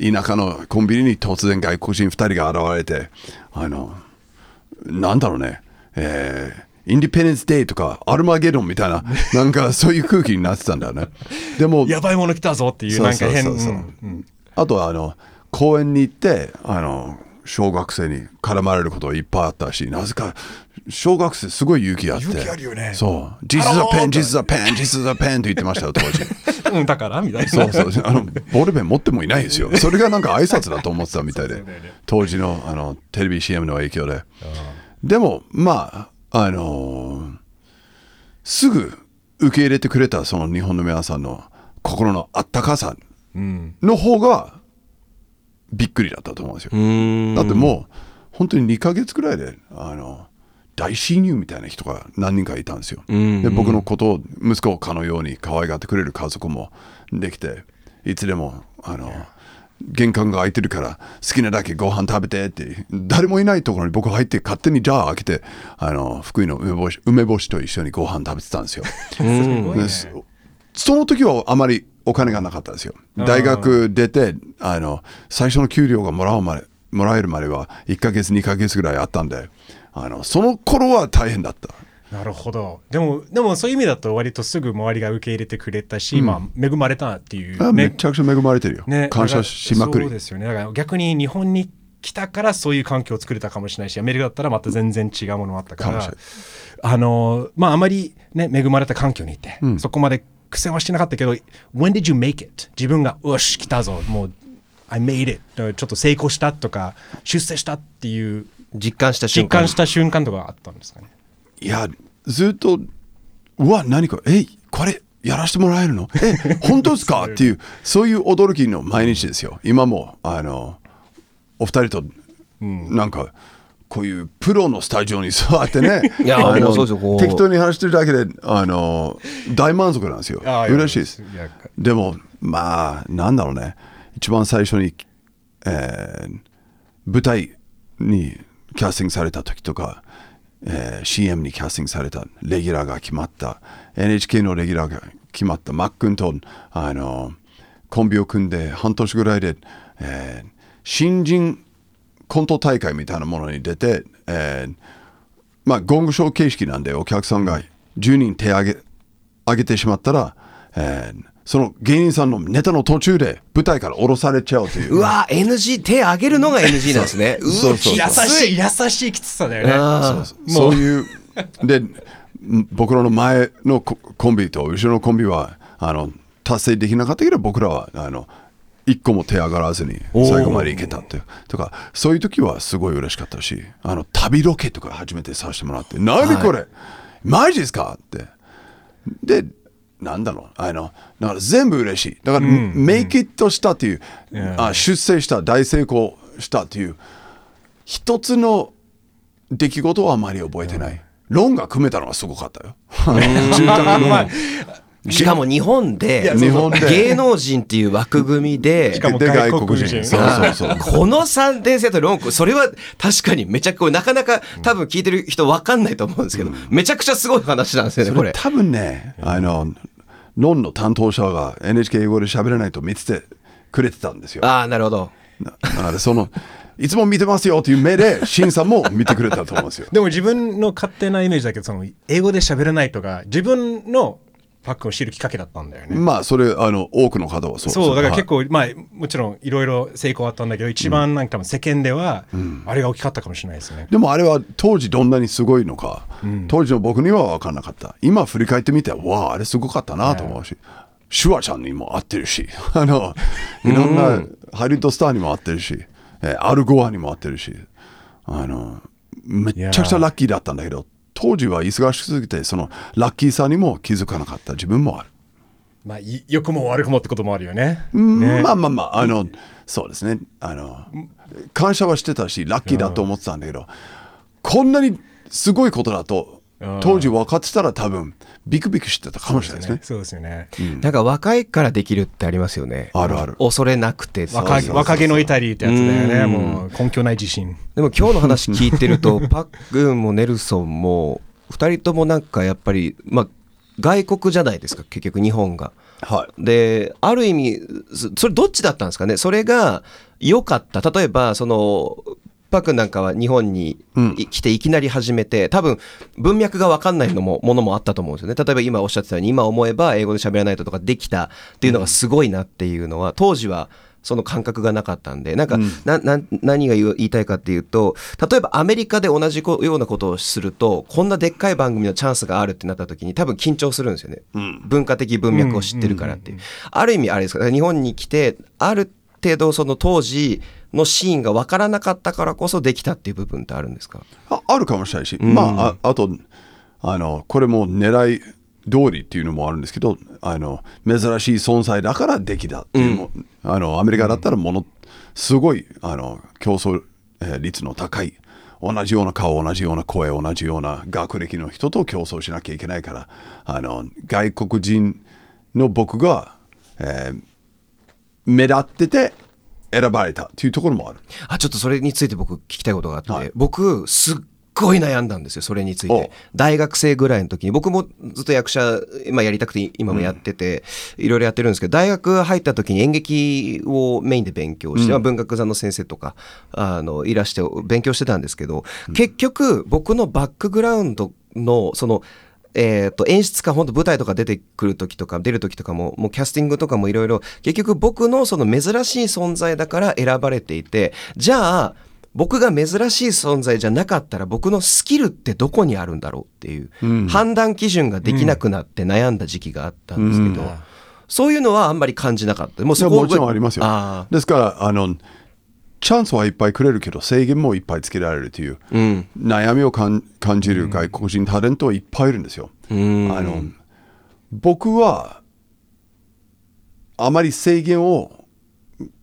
田舎のコンビニに突然外国人2人が現れてあのなんだろうね、えーインディペンデンス・デイとかアルマゲドンみたいな、なんかそういう空気になってたんだよね。でも、やばいもの来たぞっていうなんか変あとはあの公園に行ってあの小学生に絡まれることがいっぱいあったしなぜか小学生すごい勇気あって。勇気あるよね。そう「This is a pen, this is a pen, this is a pen」と言ってましたよ当時。うんだからみたいな。そうそう。あのボールペン持ってもいないですよ。それがなんか挨拶だと思ってたみたいで。当時のあのテレビ CM の影響で。でもまああのすぐ受け入れてくれたその日本の皆さんの心のあったかさの方がびっくりだったと思うんですよ。だってもう本当に2ヶ月くらいであの大親友みたいな人が何人かいたんですよ。で僕のことを息子をかのように可愛がってくれる家族もできていつでもあの玄関が開いてるから好きなだけご飯食べてって誰もいないところに僕入って勝手にジャー開けてあの福井の梅干し梅干しと一緒にご飯食べてたんですよ。でそその時はあまりお金がなかったですよ。大学出てあの最初の給料がもらうまでもらえるまでは1ヶ月2ヶ月ぐらいあったんであのその頃は大変だった。なるほどでもでもそういう意味だと割とすぐ周りが受け入れてくれたし、まあ恵まれたっていうあめねちゃくちゃ恵まれてるよ。ね感謝しまくりそう。ですよねだから逆に日本に来たからそういう環境を作れたかもしれないしアメリカだったらまた全然違うものもあったからあのまああまりね恵まれた環境にいて、そこまで苦戦はしてなかったけど When did you make it? 自分がよし来たぞもう I made it ちょっと成功したとか出世したっていう実感した瞬間。実感した瞬間とかあったんですかね？いや、ずっと、うわ、何か、えい、これ、やらせてもらえるの？え、本当ですか？っていう、そういう驚きの毎日ですよ。今も、あの、お二人と、なんか、こういうプロのスタジオに座ってね、適当に話してるだけで、あの、大満足なんですよ。嬉しいです。でも、まあ、なんだろうね、一番最初に、えー舞台にキャスティングされた時とか、えー CM にキャスティングされたレギュラーが決まった NHK のレギュラーが決まったマックンとあのコンビを組んで半年ぐらいで、えー新人コント大会みたいなものに出て、えーまあゴングショー形式なんでお客さんが10人手挙げ上げてしまったら、えーその芸人さんのネタの途中で舞台から降ろされちゃうという。うわ NG、手上げるのが NG なんですね。うそうそう。優わしい優しいきつさだよね。あそういうでん僕らの前のココンビと後ろのコンビはあの達成できなかったけど僕らはあの一個も手上がらずに最後まで行けたっていう。とかそういう時はすごい嬉しかったしあの旅ロケとか初めてさせてもらって「何これ、マジですか?」って。でなんだろう。あのだから全部嬉しい。だから、メイキットしたっていう、あ出世した大成功したっていう。一つの出来事はあまり覚えてない、論が組めたのはすごかったよ。住宅ローンしかも日本で日本で。芸能人っていう枠組みでしかもで外国人。そうそうそう。この3点セットロンクそれは確かにめちゃくちゃなかなか多分聞いてる人分かんないと思うんですけど、めちゃくちゃすごい話なんですよねこれ。多分ね、あの、ロンの担当者が NHK 英語で喋れないと見ててくれてたんですよ。ああなるほどなだからその、いつも見てますよっていう目で、審査も見てくれたと思うんですよ。でも自分の勝手なイメージだけどその英語で喋れないとか自分のパックンを知るきっかけだったんだよね。まあ、それ、あの、多くの方はそうそうだから結構、構、まあもちろんいろいろ成功あったんだけど一番なんか世間ではあれが大きかったかもしれないですね。でもあれは当時どんなにすごいのか、当時の僕には分からなかった。今振り返ってみて、わあ、あれすごかったなと思うし、シュワちゃんにも合ってるし、あの、いろんなハリウッドスターにも合ってるし、えーアルゴアにも合ってるし、あの、めっちゃくちゃラッキーだったんだけど、当時は忙しすぎて、そのラッキーさにも気づかなかった自分もある。まあい良くも悪くもってこともあるよね。まあまあまあ、あの、そうですね。あの、感謝はしてたし、ラッキーだと思ってたんだけど、こんなにすごいことだと、当時分かってたら多分、ビクビクしてたかもしれないですね。そうですよね。なんか若いからできるってありますよねあるある恐れなくて若そうそう若気の至りってやつだよね。もう根拠ない自信。でも今日の話聞いてるとパックンもネルソンも2人ともなんかやっぱりまあ外国じゃないですか結局日本が。はい。である意味そそれどっちだったんですかねそれが良かった例えばそのパックンなんかは日本にうん。い来ていきなり始めて多分文脈が分かんないのもものもあったと思うんですよね。例えば今おっしゃってたように今思えば英語で喋らないととかできたっていうのがすごいなっていうのは当時はその感覚がなかったんでなんか、なな何が言いたいかっていうと例えばアメリカで同じこようなことをするとこんなでっかい番組のチャンスがあるってなった時に多分緊張するんですよね、文化的文脈を知ってるからっていう、ある意味あれですか日本に来てある程度その当時のシーンが分からなかったからこそできたっていう部分ってあるんですか？ああるかもしれないし、まあ、ああとあのこれも狙い通りっていうのもあるんですけどあの珍しい存在だからできたっていうのも、あのアメリカだったらものすごいあの競争えー率の高い同じような顔同じような声同じような学歴の人と競争しなきゃいけないからあの外国人の僕が、えー目立ってて選ばれたっていうところもある。あちょっとそれについて僕聞きたいことがあって、はい。僕すっごい悩んだんですよそれについおて大学生ぐらいの時に。僕もずっと役者今やりたくて今もやってて、いろいろやってるんですけど大学入った時に演劇をメインで勉強して、まあ文学座の先生とかあのいらして勉強してたんですけど、結局僕のバックグラウンドのそのえー、と演出家本当舞台とか出てくる時とか出る時とかももうキャスティングとかもいろいろ結局僕のその珍しい存在だから選ばれていてじゃあ僕が珍しい存在じゃなかったら僕のスキルってどこにあるんだろうっていう、判断基準ができなくなって悩んだ時期があったんですけど、そういうのはあんまり感じなかった。もうそこもちろんありますよ。あ。ですからあのチャンスはいっぱいくれるけど制限もいっぱいつけられるという、悩みを感じる外国人タレントはいっぱいいるんですよ。あの僕はあまり制限を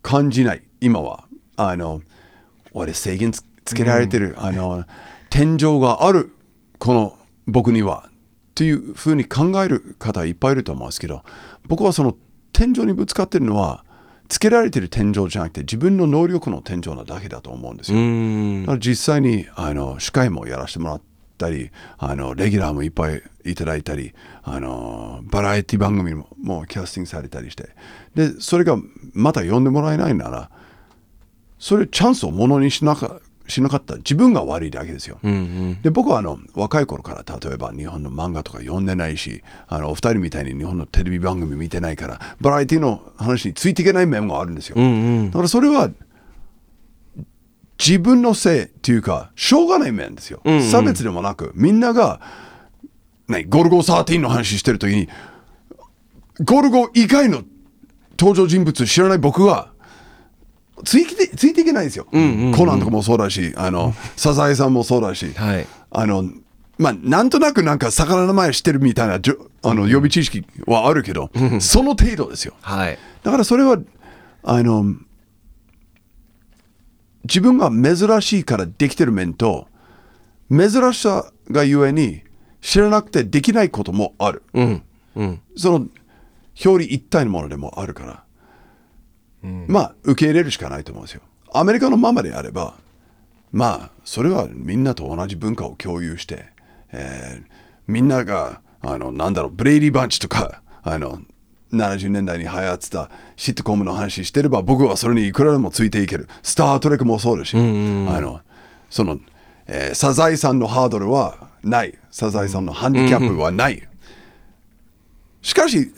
感じない今は。あの俺制限つつけられてる、あの天井があるこの僕には。っていうふうに考える方いっぱいいると思うんですけど僕はその天井にぶつかってるのはつけられてる天井じゃなくて自分の能力の天井なだけだと思うんですよ。だから実際にあの司会もやらせてもらったりあのレギュラーもいっぱいいただいたりあのバラエティ番組ももうキャスティングされたりしてでそれがまた呼んでもらえないならそれチャンスをものにしなかしなかった自分が悪いだけですよ。で僕はあの若い頃から例えば日本の漫画とか読んでないしあのお二人みたいに日本のテレビ番組見てないからバラエティの話についていけない面もあるんですよ。だからそれは自分のせいっていうかしょうがない面ですよ。差別でもなくみんなが、ね、ゴルゴ13の話してる時にゴルゴ以外の登場人物知らない僕はついてついていけないんですよ、コナンとかもそうだしあのサザエさんもそうだし、はい。あのまあなんとなくなんか魚の名前知ってるみたいなじょあの予備知識はあるけど、その程度ですよ。はい。だからそれはあの自分が珍しいからできてる面と珍しさがゆえに知らなくてできないこともある、うん。うん。その表裏一体のものでもあるから、まあ受け入れるしかないと思うんですよ。アメリカのままであればまあそれはみんなと同じ文化を共有して、えーみんながあのなんだろうブレイディ・バンチとかあの70年代に流行ってたシットコムの話してれば僕はそれにいくらでもついていける。スター・トレックもそうだし、あのその、えーサザエさんのハードルはない。サザエさんのハンディキャップはない、しかし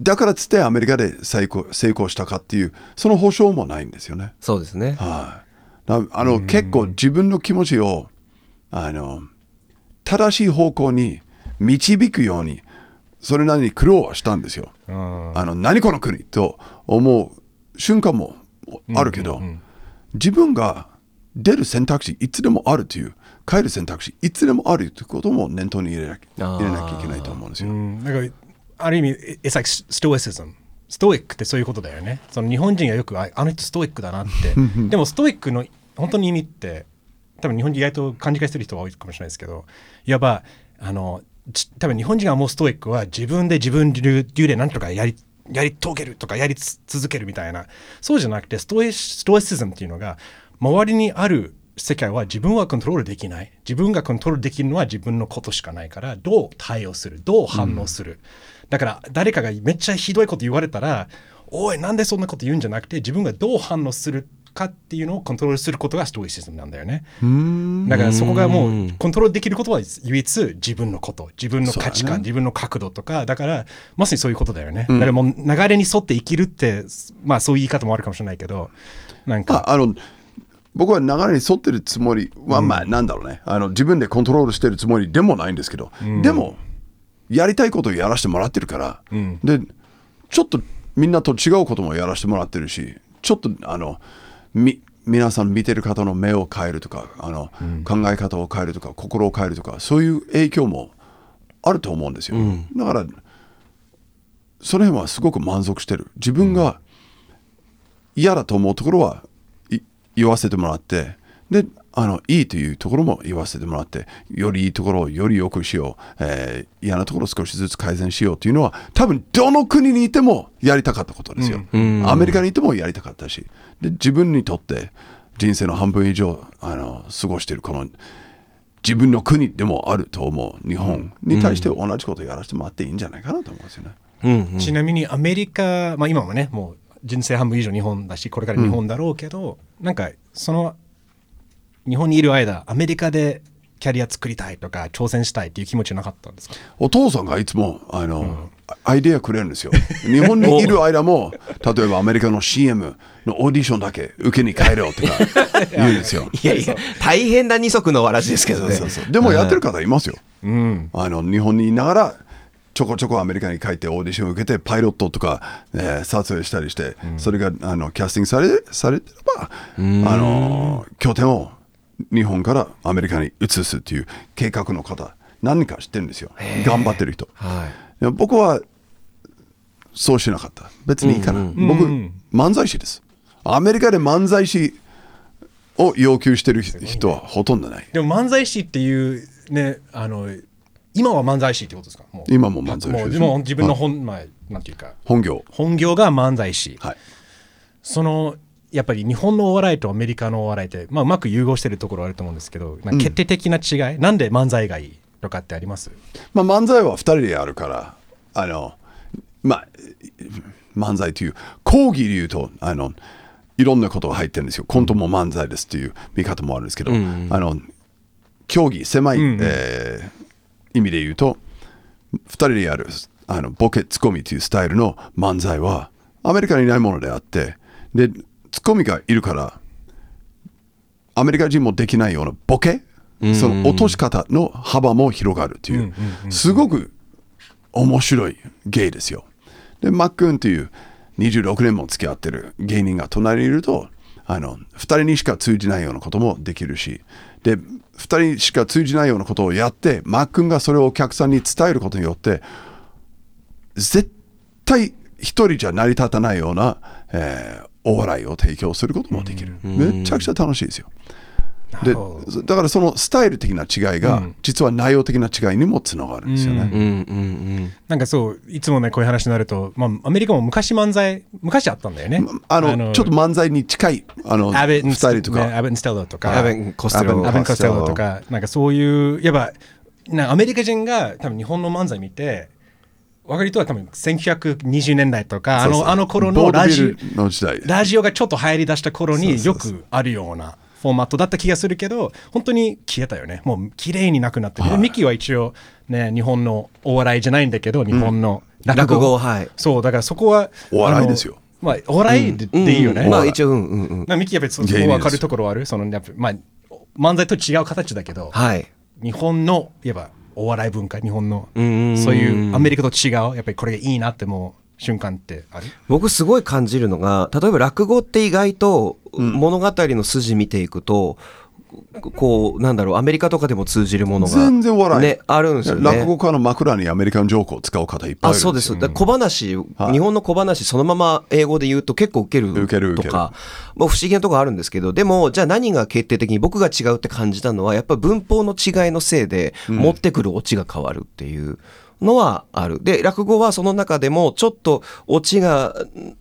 だからつってアメリカで成功成功したかっていうその保証もないんですよね。そうですね。はい、だあの結構自分の気持ちをあの正しい方向に導くようにそれなりに苦労はしたんですよ。あの何この国と思う瞬間もあるけど、自分が出る選択肢いつでもあるという帰る選択肢いつでもあるということも念頭に入れなきあー。入れなきゃいけないと思うんですよ。うん、だからある意味 it's like stoicism ストイックってそういうことだよね。その日本人がよくああの人ストイックだなって。でもストイックの本当に意味って多分日本人意外と勘違いしてる人は多いかもしれないですけどいわばあのち多分日本人が思うストイックは自分で自分流流で何とかやりやり遂げるとかやりつ続けるみたいな。そうじゃなくてストイストイシズムっていうのが周りにある世界は自分はコントロールできない。自分がコントロールできるのは自分のことしかないからどう対応するどう反応する、だから誰かがめっちゃひどいこと言われたらおいなんでそんなこと言うんじゃなくて自分がどう反応するかっていうのをコントロールすることがストイシズムなんだよね。だからそこがもうコントロールできることは唯一自分のこと。自分の価値観、ね。自分の角度とか。だからまさにそういうことだよね、だからもう流れに沿って生きるってまあそういう言い方もあるかもしれないけどなんか。ああの僕は流れに沿ってるつもりは、まあなんだろうね。あの自分でコントロールしてるつもりでもないんですけど、でもやりたいことをやらせてもらってるから、でちょっとみんなと違うこともやらせてもらってるしちょっとあのみ皆さん見てる方の目を変えるとかあの、考え方を変えるとか心を変えるとかそういう影響もあると思うんですよ、だからその辺はすごく満足してる。自分が嫌だと思うところはい言わせてもらって。であのいいというところも言わせてもらってよりいいところをより良くしよう、えー嫌なところを少しずつ改善しようというのは多分どの国にいてもやりたかったことですよ、アメリカにいてもやりたかったし。で自分にとって人生の半分以上あの過ごしているこの自分の国でもあると思う日本に対して同じことをやらせてもらっていいんじゃないかなと思うんですよね。うんちなみにアメリカ、まあ、今もねもう人生半分以上日本だしこれから日本だろうけど、なんかその日本にいる間アメリカでキャリア作りたいとか挑戦したいっていう気持ちなかったんですか？お父さんがいつもあの、アイデアくれるんですよ。日本にいる間も、例えばアメリカの CM のオーディションだけ受けに帰ろうとか 言うんですよ。いやいや大変な二足のわらじですけどね。そうそうでもやってる方いますよ。うん。あの日本にいながらちょこちょこアメリカに帰ってオーディションを受けてパイロットとか、えー撮影したりして、それがあのキャスティングされされてれば、あの拠点を日本からアメリカに移すっていう計画の方何人か知ってるんですよ。頑張ってる人。はい。僕はそうしなかった。別にいいかな、僕、漫才師です。アメリカで漫才師を要求してる人はほとんどない。でも漫才師っていうねあの今は漫才師ってことですか？今も漫才師もうです。もう自分の本、まあなんていうか。本業。本業が漫才師、はい。そのやっぱり日本のお笑いとアメリカのお笑いって、まあ、うまく融合してるところあると思うんですけど決定的な違い、なんで漫才がいいとかってあります？まあ、漫才は2人でやるからあのまあ漫才という講義で言うとあのいろんなことが入ってるんですよ。コントも漫才ですっていう見方もあるんですけど、あの競技狭い、えー意味で言うと2人でやるあのボケツッコミというスタイルの漫才はアメリカにないものであってでツッコミがいるからアメリカ人もできないようなボケ、その落とし方の幅も広がるという、すごく面白い芸ですよ。で、マックンという26年も付き合ってる芸人が隣にいるとあの2人にしか通じないようなこともできるし。で2人しか通じないようなことをやってマックンがそれをお客さんに伝えることによって絶対一人じゃ成り立たないような、えーお笑いを提供することもできる、めちゃくちゃ楽しいですよ。でだからそのスタイル的な違いが、実は内容的な違いにもつながるんですよね、うん。うんうんなんかそういつもねこういう話になると、まあ、アメリカも昔漫才昔あったんだよね。あのちょっと漫才に近いあのアベンスタイルとか、ねアベン・ステロとか。アベンコステロアベン・コステロとか。なんかそういうやっぱなアメリカ人が多分日本の漫才見て分かる人は多分1920年代とかあのあの頃のラジビルの時代。ラジオがちょっと流行り出した頃によくあるようなフォーマットだった気がするけど本当に消えたよね。もう綺麗になくなってる、でミキは一応ね日本のお笑いじゃないんだけど日本の落語,、落語はい。そうだからそこはお笑いですよ。まあお笑いで,、でいいよね、まあ一応うんうんうん。なミキやっぱりそそこ分かるところはある。そのやっぱまあ漫才と違う形だけど、はい。日本のいわばお笑い文化日本の。そういうアメリカと違うやっぱりこれがいいなって思う瞬間ってある？僕すごい感じるのが例えば落語って意外と物語の筋見ていくと、こうなんだろうアメリカとかでも通じるものが全然笑い、ね、あるんですよね。落語家の枕にアメリカンジョークを使う方いっぱいいるあそうですだから小話、はい日本の小話そのまま英語で言うと結構ウケるウケるウケるとかもう不思議なところあるんですけどでもじゃあ何が決定的に僕が違うって感じたのはやっぱ文法の違いのせいで持ってくるオチが変わるっていう。のはある。で、落語はその中でもちょっとオチが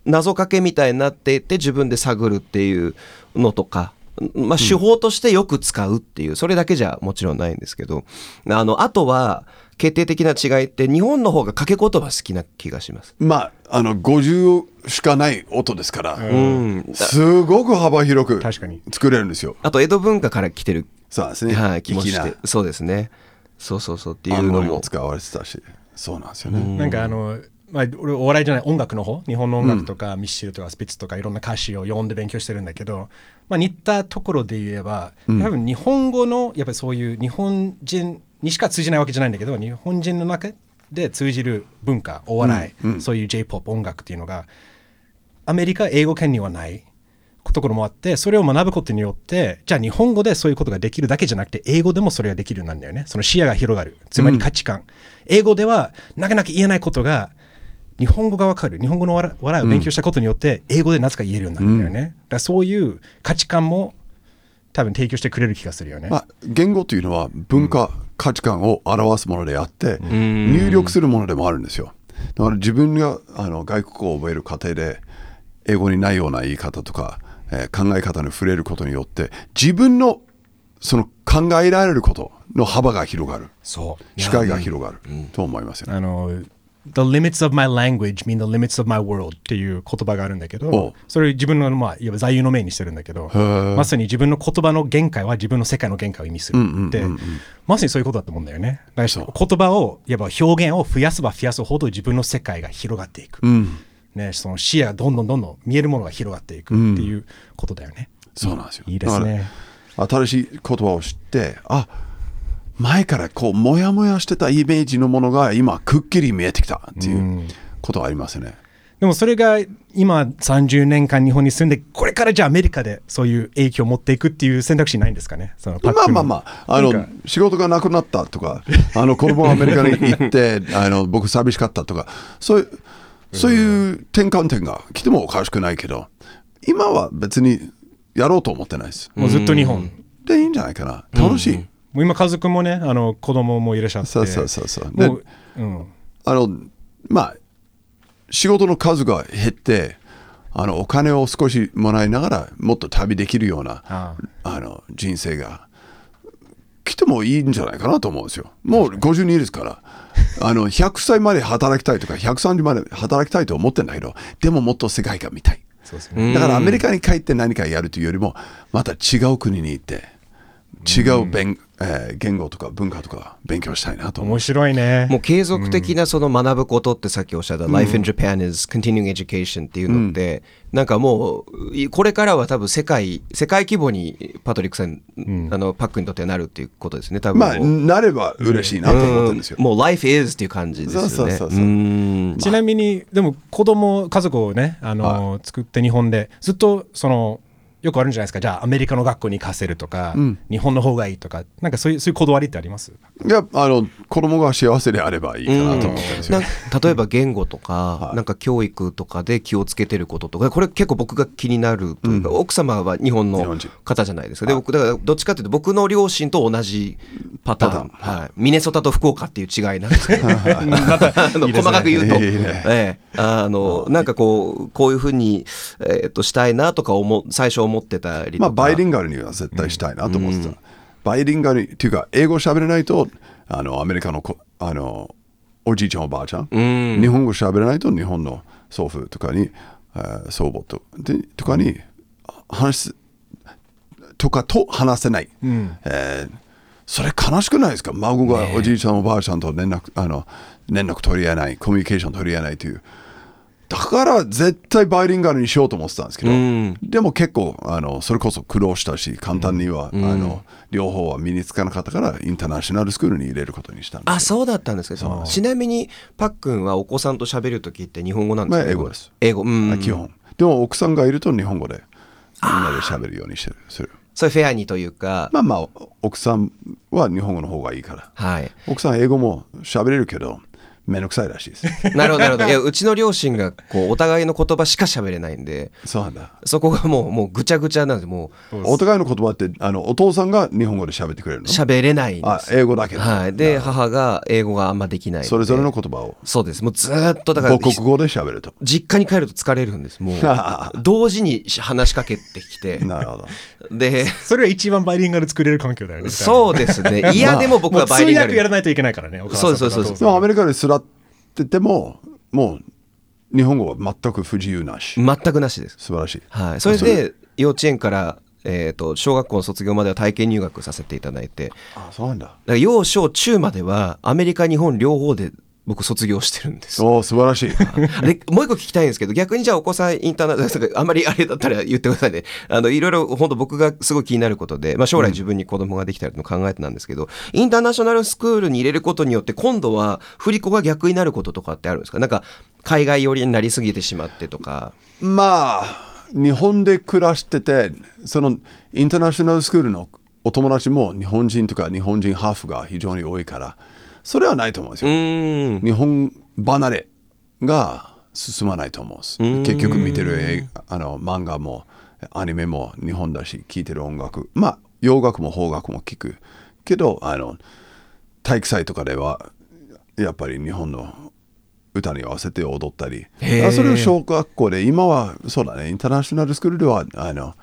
謎かけみたいになっていて自分で探るっていうのとか、まあ手法としてよく使うっていう、それだけじゃもちろんないんですけど、あの、あとは決定的な違いって日本の方が掛け言葉好きな気がします。まああの50しかない音ですから、うん。すごく幅広く確かに作れるんですよあと江戸文化から来てる、そうですね、はい、気もして。そうですね。そうそうそうっていうのも。も使われてたしそうなんですよね、なんかあの、まあ、俺お笑いじゃない音楽の方？日本の音楽とか、ミッシルとかスピッツとかいろんな歌詞を読んで勉強してるんだけど、まあ、似たところで言えば、多分日本語のやっぱりそういう日本人にしか通じないわけじゃないんだけど日本人の中で通じる文化お笑い、そういう j p o p 音楽っていうのがアメリカ英語圏にはないところもあってそれを学ぶことによってじゃあ日本語でそういうことができるだけじゃなくて英語でもそれができるようになるんだよね。その視野が広がる。つまり価値観、英語ではなかなか言えないことが日本語がわかる。日本語の笑笑いを勉強したことによって英語でなぜか言えるようになるんだよね、だからそういう価値観も多分提供してくれる気がするよね、まあ、言語というのは文化、価値観を表すものであって、入力するものでもあるんですよ。だから自分があの外国語を覚える過程で、英語にないような言い方とか、えー考え方に触れることによって、自分のその考えられることの幅が広がる。そう。視界が広がる、と思いますよね。あの The limits of my language mean the limits of my world っていう言葉があるんだけおど、それ自分の、まあ、いわば座右の銘にしてるんだけど、ーまさに自分の言葉の限界は自分の世界の限界を意味するって、まさにそういうことだと思うんだよね。だから言葉を、いわば表現を増やせば増やすほど自分の世界が広がっていく。ね、その視野がどんどんどんどん見えるものが広がっていくっていうことだよね。そうなんですよ。いいですね。新しい言葉を知って、あ前からこう、もやもやしてたイメージのものが今、くっきり見えてきたっていうことはありますね。でもそれが今30年間日本に住んでこれからじゃあアメリカでそういう影響を持っていくっていう選択肢ないんですかね？そのまあまあまあ、あの仕事がなくなったとか、あの子供がアメリカに行って、あの僕寂しかったとか、そういう、そういう転換点が来てもおかしくないけど、今は別にやろうと思ってないです。もうずっと日本、でいいんじゃないかな。楽しい。もう今家族もねあの子供もいらっしゃって。そうそうそうそう。でもう、うん、あの、まあ、仕事の数が減って、あのお金を少しもらいながらもっと旅できるようなああ。の人生が来てもいいんじゃないかなと思うんですよ。もう52ですから。あの100歳まで働きたいとか130まで働きたいと思ってんだけどでももっと世界が見たい。そうですね。だからアメリカに帰って何かやるというよりもまた違う国に行って違う勉、えー言語とか文化とか勉強したいなと。面白いね。もう継続的なその学ぶことってさっきおっしゃった Life in Japan is continuing education っていうのって、なんかもういこれからは多分世界世界規模にパトリックさん、あのパックにとってはなるっていうことですね多分。まあ、なれば嬉しいなと思ってるんですよ。もう Life is っていう感じですよね。そうそうそうそう。ーん。ちなみに、でも子供、家族をね、あの、作って日本で、ずっと、その、よくあるんじゃないですか。じゃあ、アメリカの学校に行かせるとか、日本の方がいいとか、なんかそういう、そういうこだわりってあります？いや、あの、子供が幸せであればいいかなと思ってるんです。よ。なん例えば言語とか、なんか教育とかで気をつけてることとかこれ結構僕が気になるというか、奥様は日本の方じゃないですか。で僕だからどっちかっていうと僕の両親と同じパターン。パタはい、ミネソタと福岡っていう違いなんですけど。細かく言うと、いいね。ええ。あのなんかこうこういうふうに、えー、としたいなとか思う最初思ってたりとか、まあ、バイリンガルには絶対したいなと思ってた。バイリンガルに、っていうか、英語喋れないと、あの、アメリカのこ、あの、おじいちゃんおばあちゃん、日本語喋れないと日本の祖父とかに、えー祖母とでとかに話す、とかと話せない。えーそれ悲しくないですか？孫がおじいちゃんおばあちゃんと連絡、あの、連絡取り合えない、コミュニケーション取り合えないという。だから絶対バイリンガルにしようと思ってたんですけど、でも結構あのそれこそ苦労したし簡単には、あの両方は身につかなかったからインターナショナルスクールに入れることにしたんですあそうだったんですかちなみにパックンはお子さんと喋るときって日本語なんですか、まあ英語です。英語うん。基本。でも奥さんがいると日本語でみんなで喋るようにしてるするそれフェアにというか、まあまあ奥さんは日本語の方がいいから。はい。奥さん英語も喋れるけどめんどくさいらしいです。なるほどなるほど。いやうちの両親がこうお互いの言葉しか喋れないんでそうなんだ。そこがもうもうぐちゃぐちゃなんでもお互いの言葉ってあのお父さんが日本語で喋ってくれるの？う喋れないんであす英語だけど、はい。で母が英語があんまできないそれぞれの言葉を。そうです。もうずーっとだから母国語で喋ると。実家に帰ると疲れるんです。もう 同時に話しかけてきて。なるほど。でそれは一番バイリンガル作れる環境だよね。そうですね。いやでも僕はバイリンガル。訳やらないといけないからね。お母さんとかそうそうそうそう。アメリカに育ってても、もう日本語は全く不自由なし。全くなしです素晴らしい。はい、それで幼稚園から、えー、と小学校の卒業までは体験入学させていただいてだかあ、そうなんだ。ら幼小中まではアメリカ日本両方で僕卒業してるんです。おお、素晴らしい。でもう一個聞きたいんですけど逆にじゃあお子さんインターナショナルあんまりあれだったら言ってくださいね。あのいろいろ本当僕がすごい気になることで、まあ、将来自分に子供ができたらの考えてなんですけど、インターナショナルスクールに入れることによって今度は振り子が逆になることとかってあるんですか？なんか海外寄りになりすぎてしまってとか。まあ、日本で暮らしてて、そのインターナショナルスクールのお友達も日本人とか日本人ハーフが非常に多いから、それはないと思うんですうよ。日本離れが進まないと思うんです。結局見てるあの漫画もアニメも日本だし、聴いてる音楽、まあ洋楽も邦楽も聴くけど、あの体育祭とかではやっぱり日本の歌に合わせて踊ったり、それを小学校で、今はそうだね、インターナショナルスクールではあの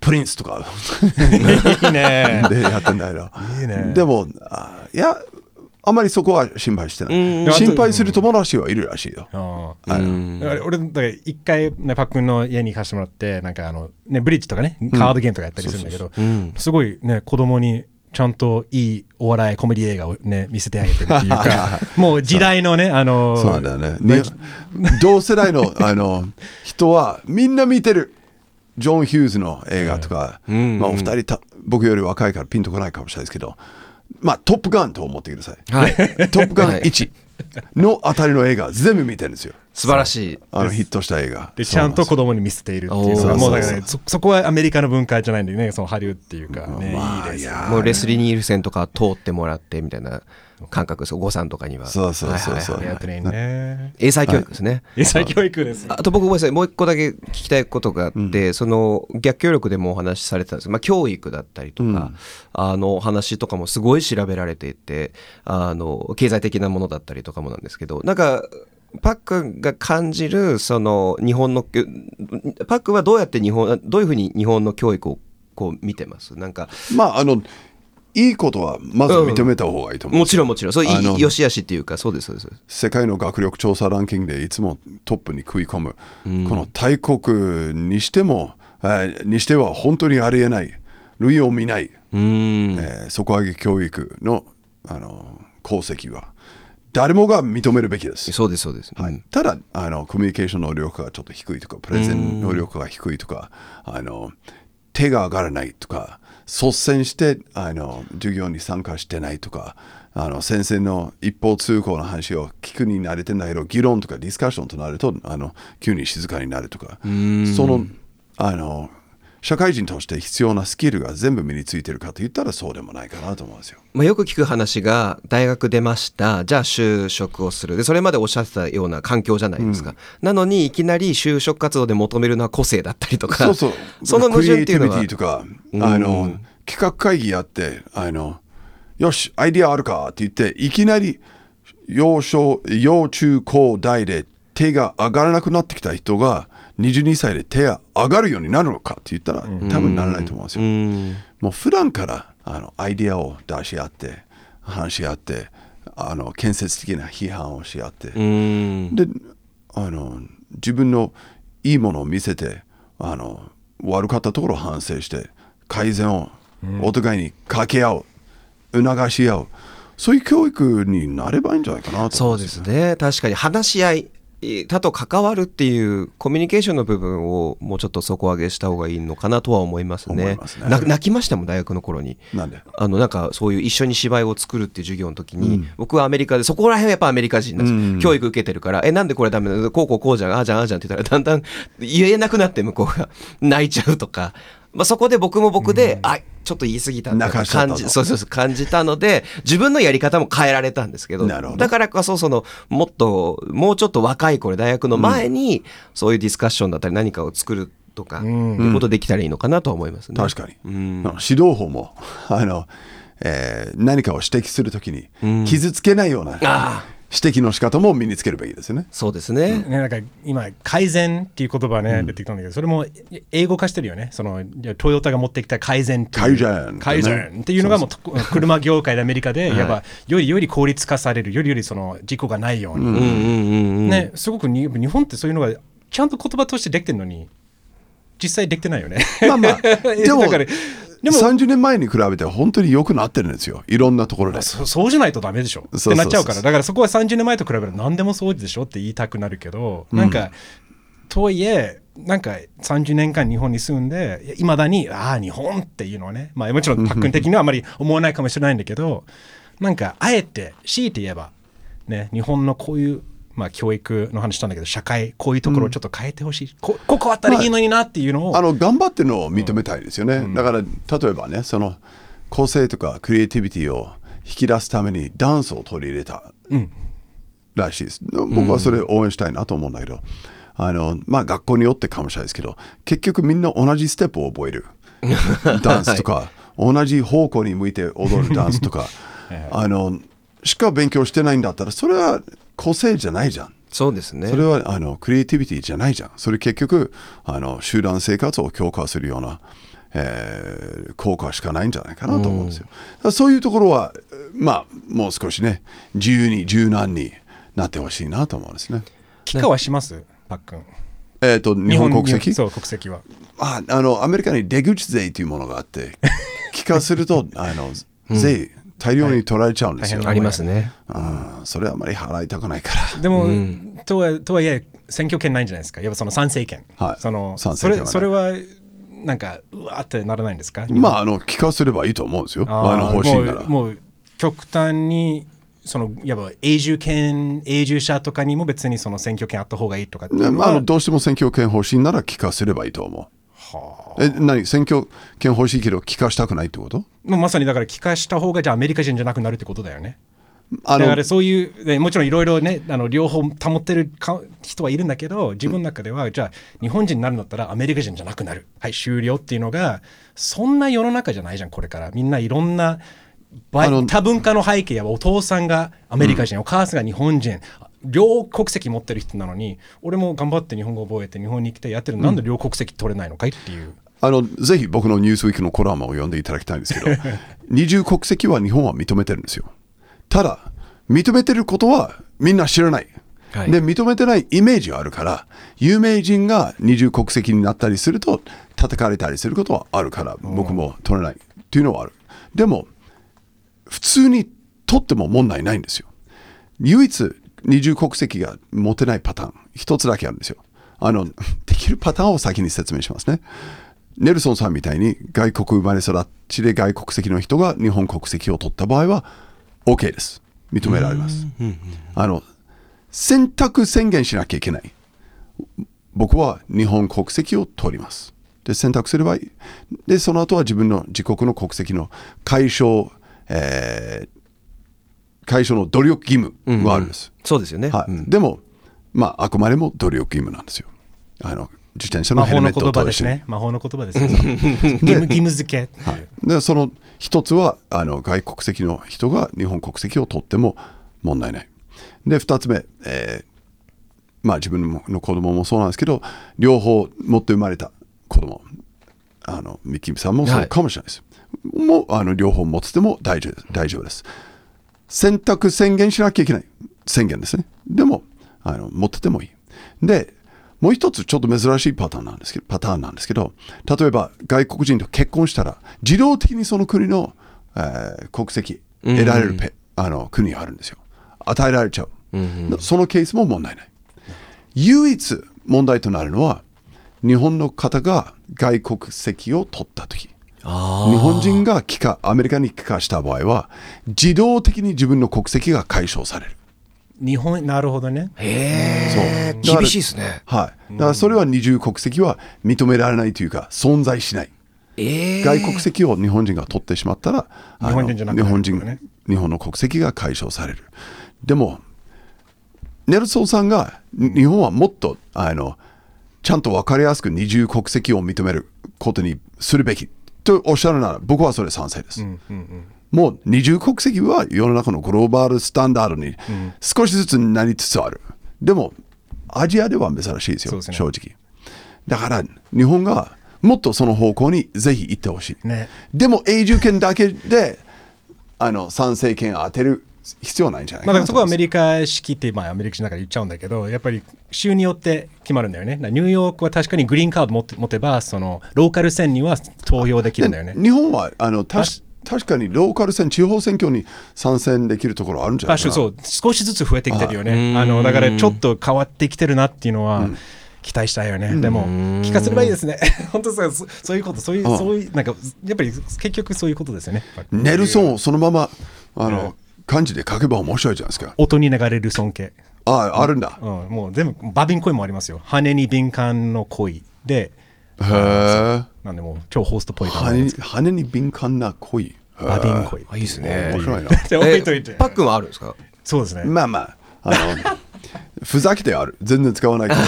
プリンスとか。でやってんだけど、でもあいやあまりそこは心配してない。心配する友達はいるらしいよ。俺、だから一回、ね、パックンの家に行かせてもらって、なんかあの、ね、ブリッジとかね、カードゲームとかやったりするんだけど、すごいね、子供にちゃんといいお笑い、コメディ映画をね、見せてあげてるっていうか、もう時代のね、あの、そうなんだよね。ね同世代のあの人はみんな見てる。ジョン・ヒューズの映画とか、まあお二人た僕より若いからピンとこないかもしれないですけど、まあトップガンと思ってください。はい。トップガンはい。1のあたりの映画全部見てるんですよ。素晴らしい。あのヒットした映画。で、ちゃんと子供に見せているっていう、もうだからね、そそこはアメリカの文化じゃないんでね、そのハリウッドっていうかね、まあいいですもうレスリー・ニールセンとか通ってもらってみたいな感覚です。お子さんとかには。そうそうそうそう。はいはいはい。やってね。ね。英才教育ですね、英才教育です。あと僕ごめんなさい。もう一個だけ聞きたいことがあって、その逆協力でもお話しされてたんです。けど、まあ、教育だったりとか、あのお話とかもすごい調べられていてあの経済的なものだったりとかもなんですけどなんかパックが感じるその日本のパックはどうやって日本どういうふうに日本の教育をこう見てます？なんかまああのいいことはまず認めた方がいいと思う。もちろんもちろん。そういよしあしっていうかそうですそうです。世界の学力調査ランキングでいつもトップに食い込む、この大国にしても、えーにしては本当にありえない。類を見ない、うん。えー底上げ教育のあの功績は誰もが認めるべきです。そうです、そうです。はい、ただあの、コミュニケーション能力がちょっと低いとか、プレゼン能力が低いとか、あの手が上がらないとか、率先してあの授業に参加してないとか、あの先生の一方通行の話を聞くに慣れてないけど、議論とかディスカッションとなると、あの急に静かになるとか、そのあの社会人として必要なスキルが全部身についてるかと言ったらそうでもないかなと思うんですよ。まあ、よく聞く話が大学出ました。じゃあ就職をする。でそれまでおっしゃってたような環境じゃないですか、なのにいきなり就職活動で求めるのは個性だったりとか。そうそう。その矛盾っていうのは。クリエイティビティとか、あの、企画会議やって、あの、よし、アイディアあるかって言って、いきなり幼少、幼中高大で手が上がらなくなってきた人が、22歳で手が上がるようになるのかって言ったら、多分ならないと思うんですよ。うん。もう普段からあのアイディアを出し合って、話し合って、あの建設的な批判をし合って、うん。であの自分のいいものを見せてあの悪かったところを反省して改善をお互いに掛け合う、促し合う。そういう教育になればいいんじゃないかなとそうですね。確かに話し合い他と関わるっていうコミュニケーションの部分をもうちょっと底上げした方がいいのかなとは思いますね。すね。な泣きましたもん大学の頃に。なんで？あのなんかそういう一緒に芝居を作るっていう授業の時に、僕はアメリカでそこら辺はやっぱアメリカ人なんですよ、教育受けてるから。えなんでこれダメなの？こうこうこうじゃんああじゃんああじゃんって言ったらだんだん言えなくなって向こうが泣いちゃうとか、まあ、そこで僕も僕で、あちょっと言い過ぎたって泣かしちゃったと。感じそうそうそう感じたので自分のやり方も変えられたんですけどだからこそそのもっともうちょっと若い頃大学の前に、そういうディスカッションだったり何かを作るとか、いうことできたらいいのかなとは思いますね。確かに、あの指導法もあの、えー何かを指摘するときに傷つけないようなあ指摘の仕方も身につけるべきですよね。そうですね。ね、なんか今、改善っていう言葉ね、出てきたんだけど、それも英語化してるよね。そのトヨタが持ってきた改善っていう改善改善っていうのがもうと車業界でアメリカで、やっぱよりより効率化される、よりよりその事故がないように。うんうんうん。ね、すごくに日本ってそういうのがちゃんと言葉としてできてるのに、実際できてないよね。まあまあ、でも、だからでも30年前に比べて本当に良くなってるんですよ。いろんなところで。そそうじゃないとダメでしょ。ってなっちゃうから。だからそこは30年前と比べると何でもそうでしょって言いたくなるけど、なんかとはいえなんか30年間日本に住んでいまだにああ日本っていうのはね、まあ、もちろん。パックン的にはあまり思わないかもしれないんだけどなんかあえて強いて言えば、ね、日本のこういうまあ、教育の話したんだけど社会こういうところをちょっと変えてほしい、こここあったらいいのになっていうのを、あの頑張ってるのを認めたいですよね。だから例えばね、その個性とかクリエイティビティを引き出すためにダンスを取り入れたらしいです。僕はそれ応援したいなと思うんだけど、あのまあ学校によってかもしれないですけど、結局みんな同じステップを覚える。ダンスとか、同じ方向に向いて踊るダンスとか、あのしか勉強してないんだったら、それは個性じゃないじゃん。そうですね。それはあのクリエイティビティじゃないじゃん。それ結局あの集団生活を強化するような、えー効果しかないんじゃないかなと思うんですよ。だからそういうところは、まあ、もう少しね、自由に柔軟になってほしいなと思うんですね。帰化はします？パックンえっ、と、日本国籍？そう国籍はああのアメリカに出口税というものがあって、帰化すると あの税、大量に取られちゃうんですよ。はいありますね。あーそれはあまり払いたくないから。でも、とはとはいえ選挙権ないんじゃないですかやっぱその参政権、はいその参それそれはなんかうわーってならないんですか？まあ、あの、帰化すればいいと思うんですよ。あの、ー欲しいなら。もう極端にそのやっぱ永住権永住者とかにも別にその選挙権あった方がいいとかまあ、あのどうしても選挙権欲しいなら帰化すればいいと思う。え、何選挙権欲しいけど帰化したくないってこと？もうまさにだから帰化した方がじゃあアメリカ人じゃなくなるってことだよね。あのだからそういうねもちろんいろいろねあの両方保ってるか人はいるんだけど自分の中ではじゃあ日本人になるんだったらアメリカ人じゃなくなる。はい終了っていうのがそんな世の中じゃないじゃんこれから。みんないろんな多文化の背景やお父さんがアメリカ人、お母さんが日本人両国籍持ってる人なのに俺も頑張って日本語覚えて日本に来てやってるのなんで両国籍取れないのかいっていう、あのぜひ僕のニュースウィークのコラムを読んでいただきたいんですけど 二重国籍は日本は認めてるんですよ。ただ認めてることはみんな知らない。はい。で、認めてないイメージがあるから、有名人が二重国籍になったりすると、叩かれたりすることはあるから、僕も取れないっていうのはある。でも、普通に取っても問題ないんですよ。唯一二重国籍が持てないパターン、一つだけあるんですよ。あの、できるパターンを先に説明しますね。ネルソンさんみたいに外国生まれ育ちで外国籍の人が日本国籍を取った場合は OK です。認められます。あの、選択宣言しなきゃいけない。僕は日本国籍を取ります。で、選択すればいい。で、その後は自分の自国の国籍の解消、えー解消の努力義務があるんです。そうですよね。はいうんでも、まあ、あくまでも努力義務なんですよ。あの自転車のヘルメット魔法の言葉と一緒にですね。魔法の言葉ですね。義務義務付け。でその一つはあの外国籍の人が日本国籍を取っても問題ない。で二つ目、えーまあ自分の子供もそうなんですけど両方持って生まれた子供あのミッキーさんもそうかもしれないです。もうあの両方持ってても大丈夫です大丈夫です。選択宣言しなきゃいけない宣言ですね。でもあの持っててもいい。でもう一つちょっと珍しいパターンなんですけどパターンなんですけど例えば外国人と結婚したら自動的にその国の、えー国籍得られるペ、あの国があるんですよ。与えられちゃう、そのケースも問題ない。唯一問題となるのは日本の方が外国籍を取った時日本人が帰化アメリカに帰化した場合は自動的に自分の国籍が解消される日本、なるほどね。へえ、そう厳しいですね。はい。だからそれは二重国籍は認められないというか、存在しない。ええ外国籍を日本人が取ってしまったら、日本人じゃなくなる日本人、日本の国籍が解消される。でも、ネルソンさんが、に日本はもっと、あの、ちゃんと分かりやすく二重国籍を認めることにするべきとおっしゃるなら、僕はそれ賛成です。もう二重国籍は世の中のグローバルスタンダードに少しずつなりつつある。でも、アジアでは珍しいですよ、すね正直。だから、日本がもっとその方向にぜひ行ってほしい。ねでも、永住権だけであの参政権を当てる必要はないんじゃないまあ、だからそこはアメリリカ式って、まあ、アメリカ人だから言っちゃうんだけど、やっぱり州によって決まるんだよね。ニューヨークは確かにグリーンカード持って持てば、そのローカル選には投票できるんだよね。日本はあのたし確かにローカル選、地方選挙に参戦できるところあるんじゃないかな。そう少しずつ増えてきてるよね。あのだからちょっと変わってきてるなっていうのは、期待したいよね。でも聞かせればいいですね。本当そうそそういうことそういう、うんそういうなんかやっぱり結局そういうことですよね。ネルソンをそのままあの、漢字で書けば面白いじゃないですか。音に流れる尊敬。ああ、あるんだ。うん、もう全部バビン恋もありますよ。羽に敏感の恋で、へえ。なんでもう超ホーストっぽい感羽に。羽に敏感な恋。バビン恋。あいいですね面白いな。じゃあ置いといて。パックンはあるんですか？そうですね。まあまあ、あの、ふざけてある。全然使わないけど、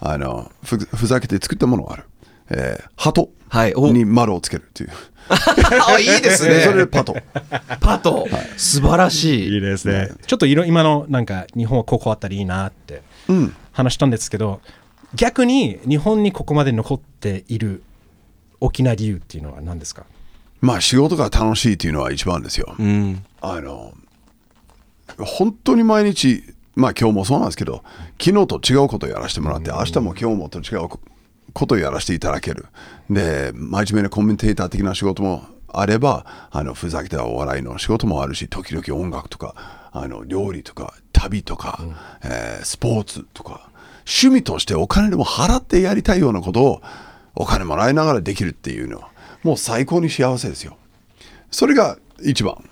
あの、ふふざけて作ったものがある。えー、鳩はいおに丸をつけるっていう。あいいですねそれでパト。パト、素晴らしいいいですね。ちょっといろ今のなんか日本はここあったらいいなってうん。話したんですけど、逆に日本にここまで残っている大きな理由っていうのは何ですか？まあ仕事が楽しいっていうのは一番ですよ。うんあの、本当に毎日、まあ今日もそうなんですけど、昨日と違うことをやらせてもらって、明日も今日もと違うことをやらせていただける。で、真面目なコメンテーター的な仕事もあれば、あの、ふざけたお笑いの仕事もあるし、時々音楽とか、あの、料理とか、旅とか、えースポーツとか、趣味としてお金でも払ってやりたいようなことを、お金もらいながらできるっていうのは、もう最高に幸せですよ。それが一番。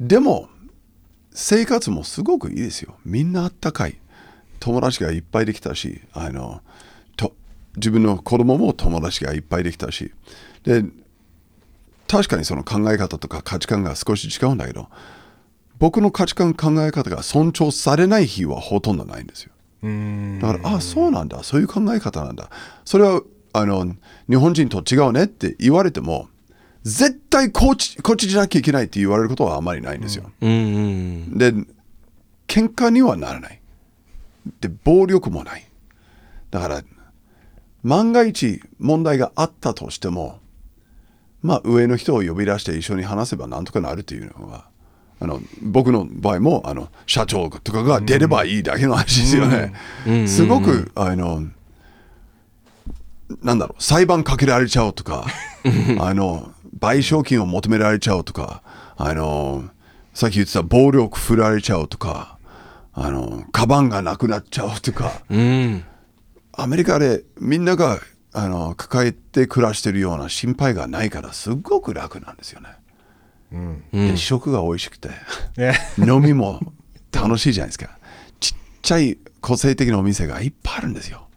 でも、生活もすごくいいですよ。みんなあったかい。友達がいっぱいできたし、あの、と自分の子供も友達がいっぱいできたし、で、確かにその考え方とか価値観が少し違うんだけど、僕の価値観考え方が尊重されない日はほとんどないんですよ。だから、あ、そうなんだ、そういう考え方なんだ。それは、あの、日本人と違うねって言われても、絶対こっち、こっちじゃなきゃいけないって言われることはあまりないんですよ。うんうんで、喧嘩にはならない。で、暴力もない。だから、万が一問題があったとしても、まあ上の人を呼び出して一緒に話せばなんとかなるっていうのがあの僕の場合もあの社長とかが出ればいいだけの話ですよね。すごくあのなんだろう裁判かけられちゃうとか あの賠償金を求められちゃうとかあのさっき言ってた暴力振られちゃうとかあのカバンがなくなっちゃうとかうん。アメリカでみんながあの抱えて暮らしてるような心配がないからすごく楽なんですよね。で食が美味しくてね飲みも楽しいじゃないですか。ちっちゃい個性的なお店がいっぱいあるんですよ。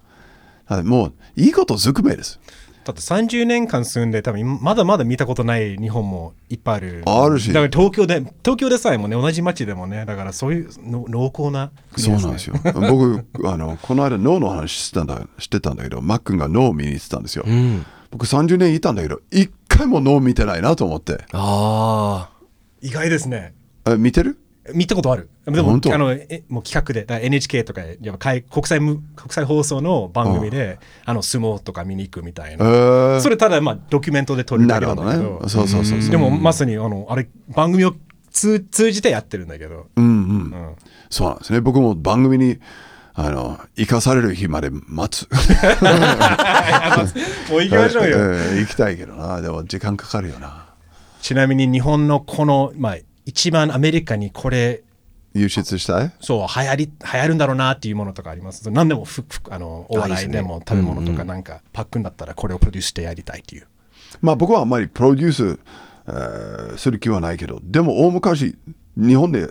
もういいことずくめです。だって30年間住んで多分まだまだ見たことない日本もいっぱいあるあるしだから東京で東京でさえもね同じ街でもねだからそういうの濃厚なそうなんですよ。僕あのこの間脳の話してたんだしてたんだけど、マックンが脳を見に行ってたんですよ。僕30年いたんだけど、一回も脳見てないなと思って。ああ。意外ですねえ見てる？見たことあるでもあのえもう企画で NHK とかやっぱ海国際む国際放送の番組であの相撲とか見に行くみたいえな、ーそれただまあドキュメントで撮るだなるほどけなんだけどね。そうそうそうそう。でもまさにあのあれ番組を通通じてやってるんだけど、うんうん。そうなんですね。僕も番組にあの生かされる日まで 待つ。もう行きましょうよ、えー行きたいけどな。でも時間かかるよな。ちなみに日本のこの、まあ、一番アメリカにこれ輸出した？いそう流行り流行るんだろうなっていうものとかあります。何でもふふあのお笑いでも食べ物とかなんかパックンだったらこれをプロデュースしてやりたいっていう。まあ僕はあんまりプロデュース、えーする気はないけど、でも大昔、日本で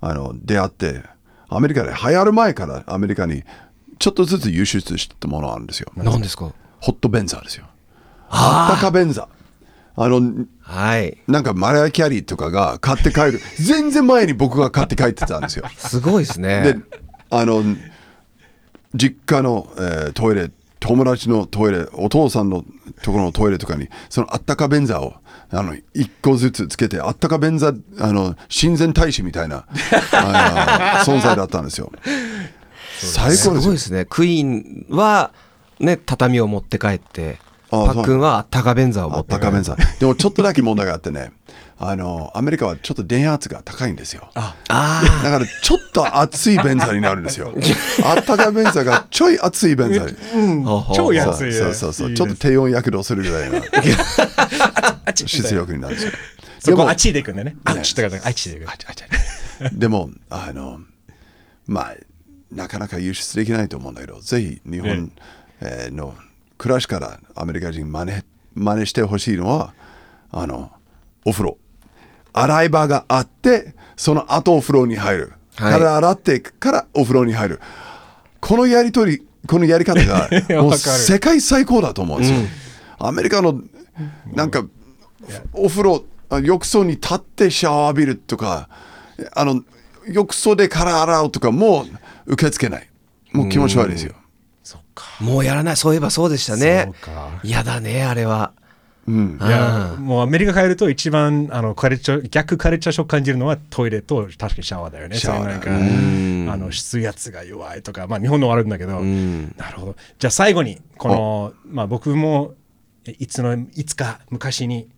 あの出会って、アメリカで流行る前からアメリカにちょっとずつ輸出したものがあるんですよ。何ですか？ホットベンザーですよ。あったかベンザー。あの、はい。なんかマライア・キャリーとかが買って帰る。全然前に僕が買って帰ってたんですよ。すごいですね。で、あの、実家の、えートイレ、友達のトイレ、お父さんのところのトイレとかに、そのあったか便座を、あの、一個ずつつけて、あったか便座、あの、親善大使みたいな、存在だったんですよ。最す高ですよ。ごいですね。クイーンは、ね、畳を持って帰って、あパックンはあったか便座を持あって。帰ったか便座。でもちょっとだけ問題があってね、あの、アメリカはちょっと電圧が高いんですよ。あ。あ。だからちょっと熱い便座になるんですよ。あったか便座がちょい熱い便座。に。ほうほう。超安いそうそうそう。ちょっと低温やけどするぐらいの出力になるんですよ。そこあっちで行くんだね。あっちとかあっちで行く。でもあのまあなかなか輸出できないと思うんだけどぜひ日本、ね。えーの暮らしからアメリカ人真似真似してほしいのはあのお風呂。洗い場があってその後お風呂に入る、はい。体洗ってからお風呂に入る。このやりとりこのやり方が もう世界最高だと思うんですよ、アメリカのなんかお風呂あ浴槽に立ってシャワー浴びるとかあの浴槽で体洗うとかもう受け付けない。もう気持ち悪いですよ、もうやらない。そういえばそうでしたねそうか。嫌だね、あれは。うん、いやもうアメリカ帰ると一番あのカルチャー逆カルチャーショック感じるのはトイレと確かにシャワーだよね。シャワーなんかあの水圧が弱いとか、まあ日本のはあるんだけど、なるほど。じゃあ最後にこのまあ僕もえいつのいつか昔に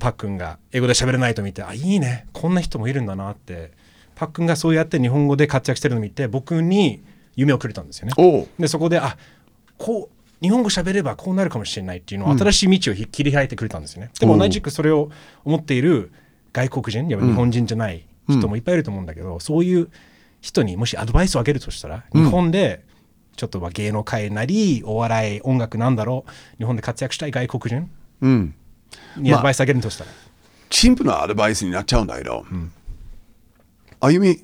パックンが英語で喋れないと見てあいいねこんな人もいるんだなってパックンがそうやって日本語で活躍してるのを見て僕に夢をくれたんですよね。でそこであこう日本語喋ればこうなるかもしれないっていうのを新しい道をひ切り開いてくれたんですよね。でも同じくそれを思っている外国人やっぱ日本人じゃない人もいっぱいいると思うんだけど、そういう人にもしアドバイスをあげるとしたら日本でちょっとまあ芸能界なりお笑い音楽なんだろう日本で活躍したい外国人うん、にアドバイスあげるとしたら、陳腐なアドバイスになっちゃうんだけど、歩み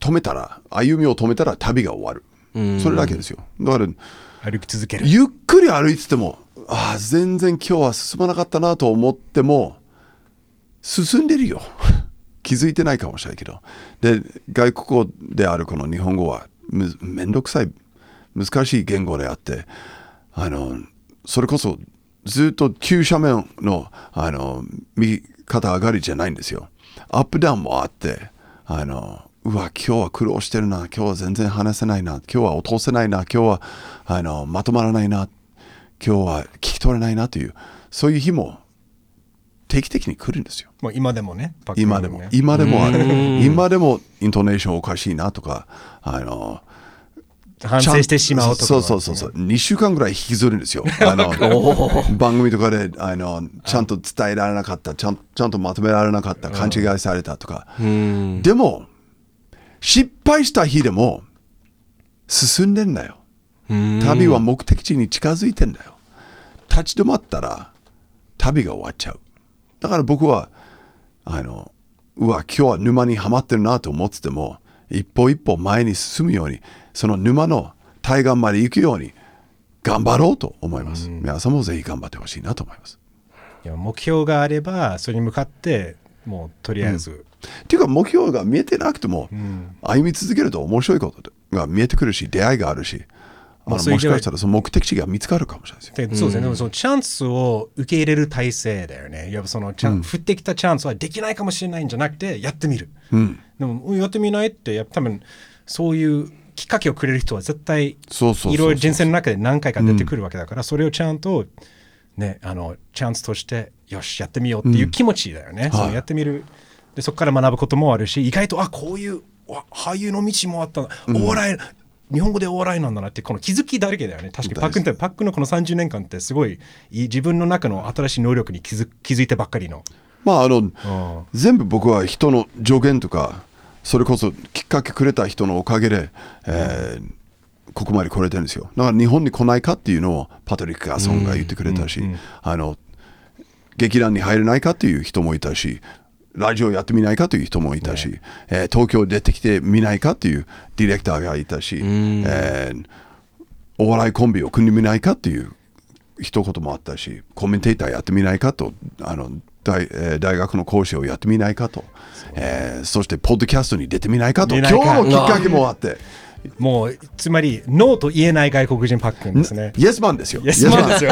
止めたら歩みを止めたら旅が終わる、それだけですよ。だから歩き続ける。ゆっくり歩いててもああ全然今日は進まなかったなと思っても進んでるよ。気づいてないかもしれないけど。で外国語であるこの日本語はむめんどくさい難しい言語であってあのそれこそずっと急斜面のあの右肩上がりじゃないんですよ。アップダウンもあってあのうわ今日は苦労してるな今日は全然話せないな今日は落とせないな今日はあのまとまらないな今日は聞き取れないなというそういう日も定期的に来るんですよ。もう今でもね、今でもね。今でもある。今でもイントネーションおかしいなとか、あの、反省してしまうとか。そうそうそうそう。2週間ぐらい引きずるんですよ。あの 番組とかであのちゃんと伝えられなかったちゃん、ちゃんとまとめられなかった、勘違いされたとか。でも、失敗した日でも進んでんだよ。旅は目的地に近づいてんだよ。立ち止まったら旅が終わっちゃう。だから僕は、あの、うわ、今日は沼にはまってるなと思ってても、一歩一歩前に進むように、その沼の対岸まで行くように頑張ろうと思います。皆さんもぜひ頑張ってほしいなと思います。いや目標があれば、それに向かって、もうとりあえず、っていうか目標が見えてなくても、歩み続けると面白いことが見えてくるし出会いがあるしまあもしかしたらその目的地が見つかるかもしれないですよ。でそうですね、でもそのチャンスを受け入れる体制だよね。やっぱそのチャン、降ってきたチャンスはできないかもしれないんじゃなくて、やってみる。でも、うんやってみないって、やっぱ多分そういうきっかけをくれる人は絶対いろいろ人生の中で何回か出てくるわけだから、それをちゃんと、ね、あのチャンスとして、よし、やってみようっていう気持ちだよね。そのやってみる。で、そこから学ぶこともあるし、意外と、あ、こういう、わ俳優の道もあったな、お笑い、日本語でお笑いなんだなって、この気づきだらけだよね。確かに、パックンって、パックンのこの30年間って、すごい自分の中の新しい能力に気づ気づいてばっかりの。まああのうん。全部僕は人の助言とかそれこそきっかけくれた人のおかげで、えーここまで来れてるんですよ。だから日本に来ないかっていうのをパトリック・ガーソンが言ってくれたし、あの劇団に入れないかっていう人もいたしラジオやってみないかという人もいたし、えー東京出てきてみないかっていうディレクターがいたし、えーお笑いコンビを組んでみないかっていう一言もあったしコメンテーターやってみないかとあの大,、えー大学の講師をやってみないかと、えーそしてポッドキャストに出てみないかと今日のきっかけもあってもう、つまり、ノーと言えない外国人パックンですね。イエスマンですよ。イエスマンですよ。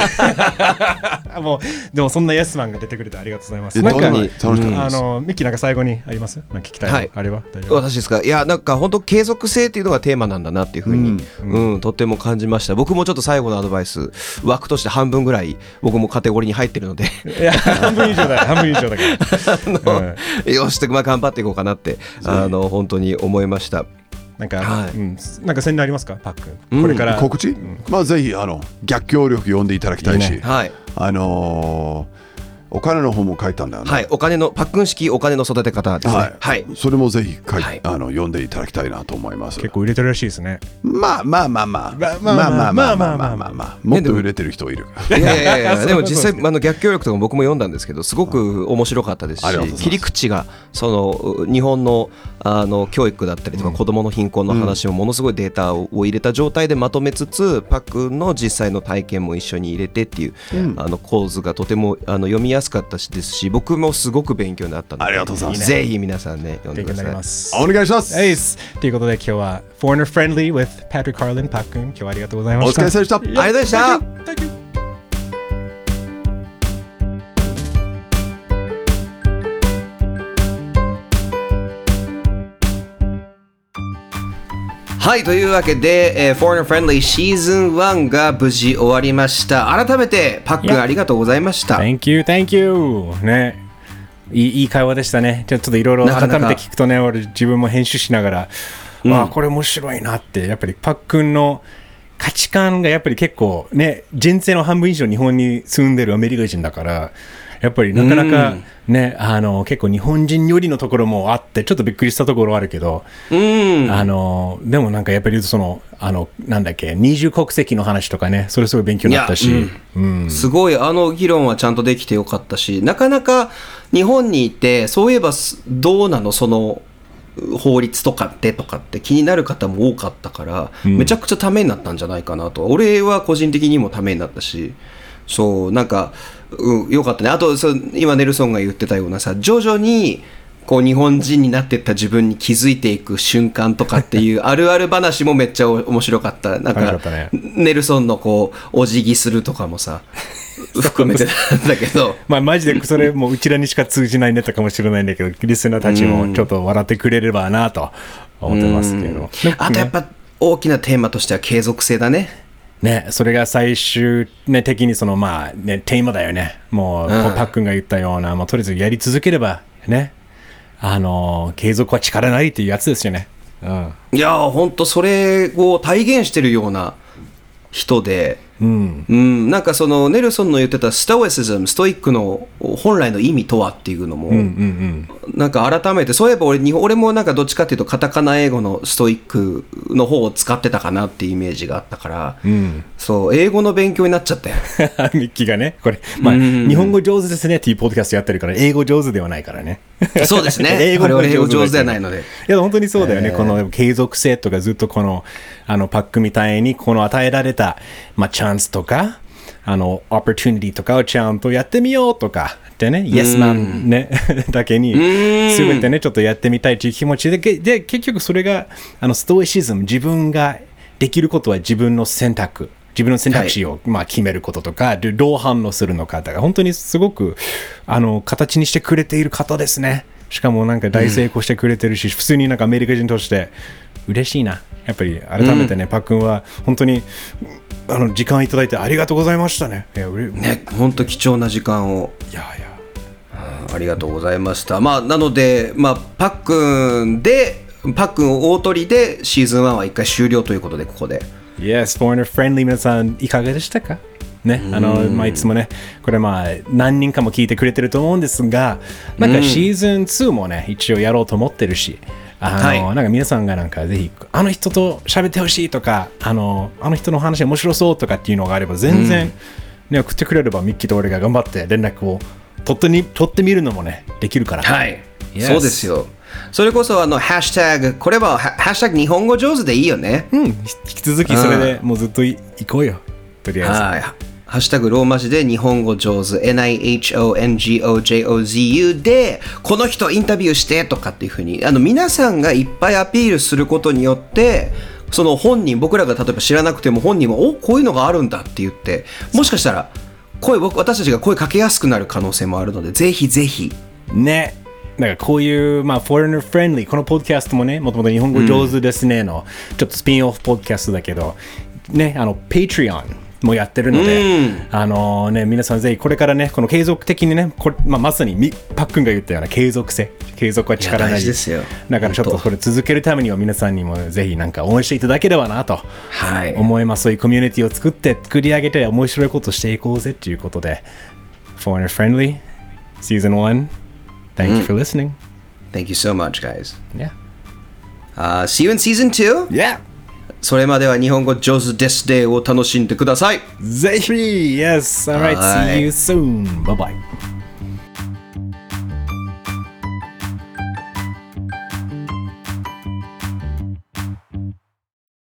もう、でもそんなイエスマンが出てくれてありがとうございます。なんか、いやどんなに楽しかったです？あの、ミッキーなんか最後にあります？なんか聞きたいの、はい。あれは？私ですか？いやなんか本当継続性っていうのがテーマなんだなっていうふうに、うん。とっても感じました。僕もちょっと最後のアドバイス枠として半分ぐらい僕もカテゴリーに入ってるので。いや、半分以上だよ、半分以上だから。うん。よしとまあ頑張っていこうかなってあの本当に思いましたなんか、はい。うん、なんか宣伝ありますか？パック。ン。うん。これから。告知、まあぜひあの逆境力読んでいただきたいし。いいね。はい。あのーお金の方も書いたんだよね、はいお金のパックン式お金の育て方ですね。はい。はい。それもぜひ書い、はい。あの読んでいただきたいなと思います。結構売れてるらしいですね。まあまあまあまあ。まあまあまあ。まあまあまあまあまあもっと売れてる人いる。いやいやいや でも実際あの逆境力とかも僕も読んだんですけどすごく面白かったですし切り口がその日本のあの教育だったりとか子どもの貧困の話もものすごいデータを入れた状態でまとめつつパックの実際の体験も一緒に入れてっていうあの構図がとてもあの読みやすかったしですし僕もすごく勉強になったのでありがとうございます。ぜひ皆さんね読んでください。ます。お願いします、エイスということで今日は Foreigner Friendly with Patrick Harlan パックン今日はありがとうございました。お疲れ様でした。ありがとうございましたはいというわけで、えー、Foreigner Friendly シーズン1が無事終わりました改めてパック.ありがとうございました Thank you, thank you. ね。いいいい会話でしたね。ちょっといろいろ改なかなかめて聞くとね、俺自分も編集しながら、ああ、これ面白いなって、やっぱりパックンの価値観がやっぱり結構ね、人生の半分以上日本に住んでるアメリカ人だから、やっぱりなかなかね、あの、結構日本人よりのところもあって、ちょっとびっくりしたところはあるけど、うん。あの、でもなんかやっぱりその、あの、なんだっけ、二重国籍の話とかね、それすごい勉強になったし、すごいあの議論はちゃんとできてよかったしなかなか日本にいてそういえばすどうなの？その法律とかってとかって気になる方も多かったから、めちゃくちゃためになったんじゃないかなと。俺は個人的にもためになったしそうなんか、うん、よかったね。あとそう今ネルソンが言ってたようなさ徐々にこう日本人になってった自分に気づいていく瞬間とかっていう あるある話もめっちゃお面白かった。なんかネルソンのこうお辞儀するとかもさ 含めてなんだけど。まあマジでそれもううちらにしか通じないネタかもしれないんだけど、リスナーたちもちょっと笑ってくれればなと思ってますけど。あとやっぱ大きなテーマとしては継続性だねね、それが最終、ね、的にそのまあね、テーマだよね。もう、うんパックンが言ったような、まあ、とりあえずやり続ければ、ね、あの、継続は力なりっていうやつですよね。うん。いやー、ほんとそれを体現してるような人で、うん。うん、なんかそのネルソンの言ってたストイシズム、ストイックの本来の意味とはっていうのも、うんうんなんか改めて、そういえば俺日本俺もなんかどっちかっていうとカタカナ英語のストイックの方を使ってたかなっていうイメージがあったから、うん。うん。そう、英語の勉強になっちゃったよ。ミッキーがね、これ、まあ、うん日本語上手ですねっていうポッドキャストやってるから、英語上手ではないからね。そうですね。英語英語上手だけどではないので。いや、本当にそうだよね。えーこの継続性とかずっとこの、あの、パックみたいに、この与えられた、まあ、チャンスとか、あの、opportunity とかをちゃんとやってみようとか、でね、Yes man ね、だけに、すべてね、ちょっとやってみたいという気持ちで、けで、結局それが、あの、ストイシズム、自分ができることは自分の選択。自分の選択肢を、まあ、決めることとか、でどう反応するのかとか、本当にすごく、あの、形にしてくれている方ですね。しかもなんか大成功してくれてるし、普通になんかアメリカ人として嬉しいな。やっぱり改めてね、パックンは本当にあの時間いただいてありがとうございましたね。いや、ね、ほんと貴重な時間をいやいや。ありがとうございました。まあ、なので、まあ、パックンで、パックンを大取りでシーズン1は一回終了ということで、ここで。Yes, Foreigner Friendly 皆さんいかがでしたか？ね、あの、まあ、いつもね、これまあ、何人かも聞いてくれてると思うんですが、なんかシーズン2もね、一応やろうと思ってるし、あの、はいなんか皆さんがなんかぜひ、あの人と喋ってほしいとか、あの、あの人の話面白そうとかっていうのがあれば、全然、ね、送ってくれれば、ミッキーと俺が頑張って連絡を取ってに取ってみるのもね、できるから。はい。Yes そうですよ。それこそ、あの、ハッシュタグ、これは、ハハッシュタグ日本語上手でいいよね。うん、引き続きそれでもうずっとい行こうよ。とりあえず。はい。ハッシュタグローマ字で日本語上手 NIHONGOJOZU でこの人インタビューしてとかっていうふうにあの皆さんがいっぱいアピールすることによってその本人僕らが例えば知らなくても本人もおこういうのがあるんだって言ってもしかしたら声僕私たちが声かけやすくなる可能性もあるのでぜひぜひね。なんかこういう、まあ、フォレナーフレンリー、このポッドキャストもね、もともと日本語上手ですねの、ちょっとスピンオフポッドキャストだけど、ね、あの、Patreon もやってるので、あのね、皆さんぜひこれからね、この継続的にね、これまあ、まさにみパックンが言ったような継続性、継続は力なり。ですよ。だからちょっとこれ続けるためには皆さんにもぜひなんか応援していただければなとはい。思います。そういうコミュニティを作って、作り上げて面白いことしていこうぜっていうことで、Foreigner Friendly Season 1 Thank you for listening. Thank you so much guys、Yeah. uh, See you in season 2 Yeah. それまでは日本語上手ですデーを楽しんでくださいぜひ Yes. All right. はい See you soon. Bye bye.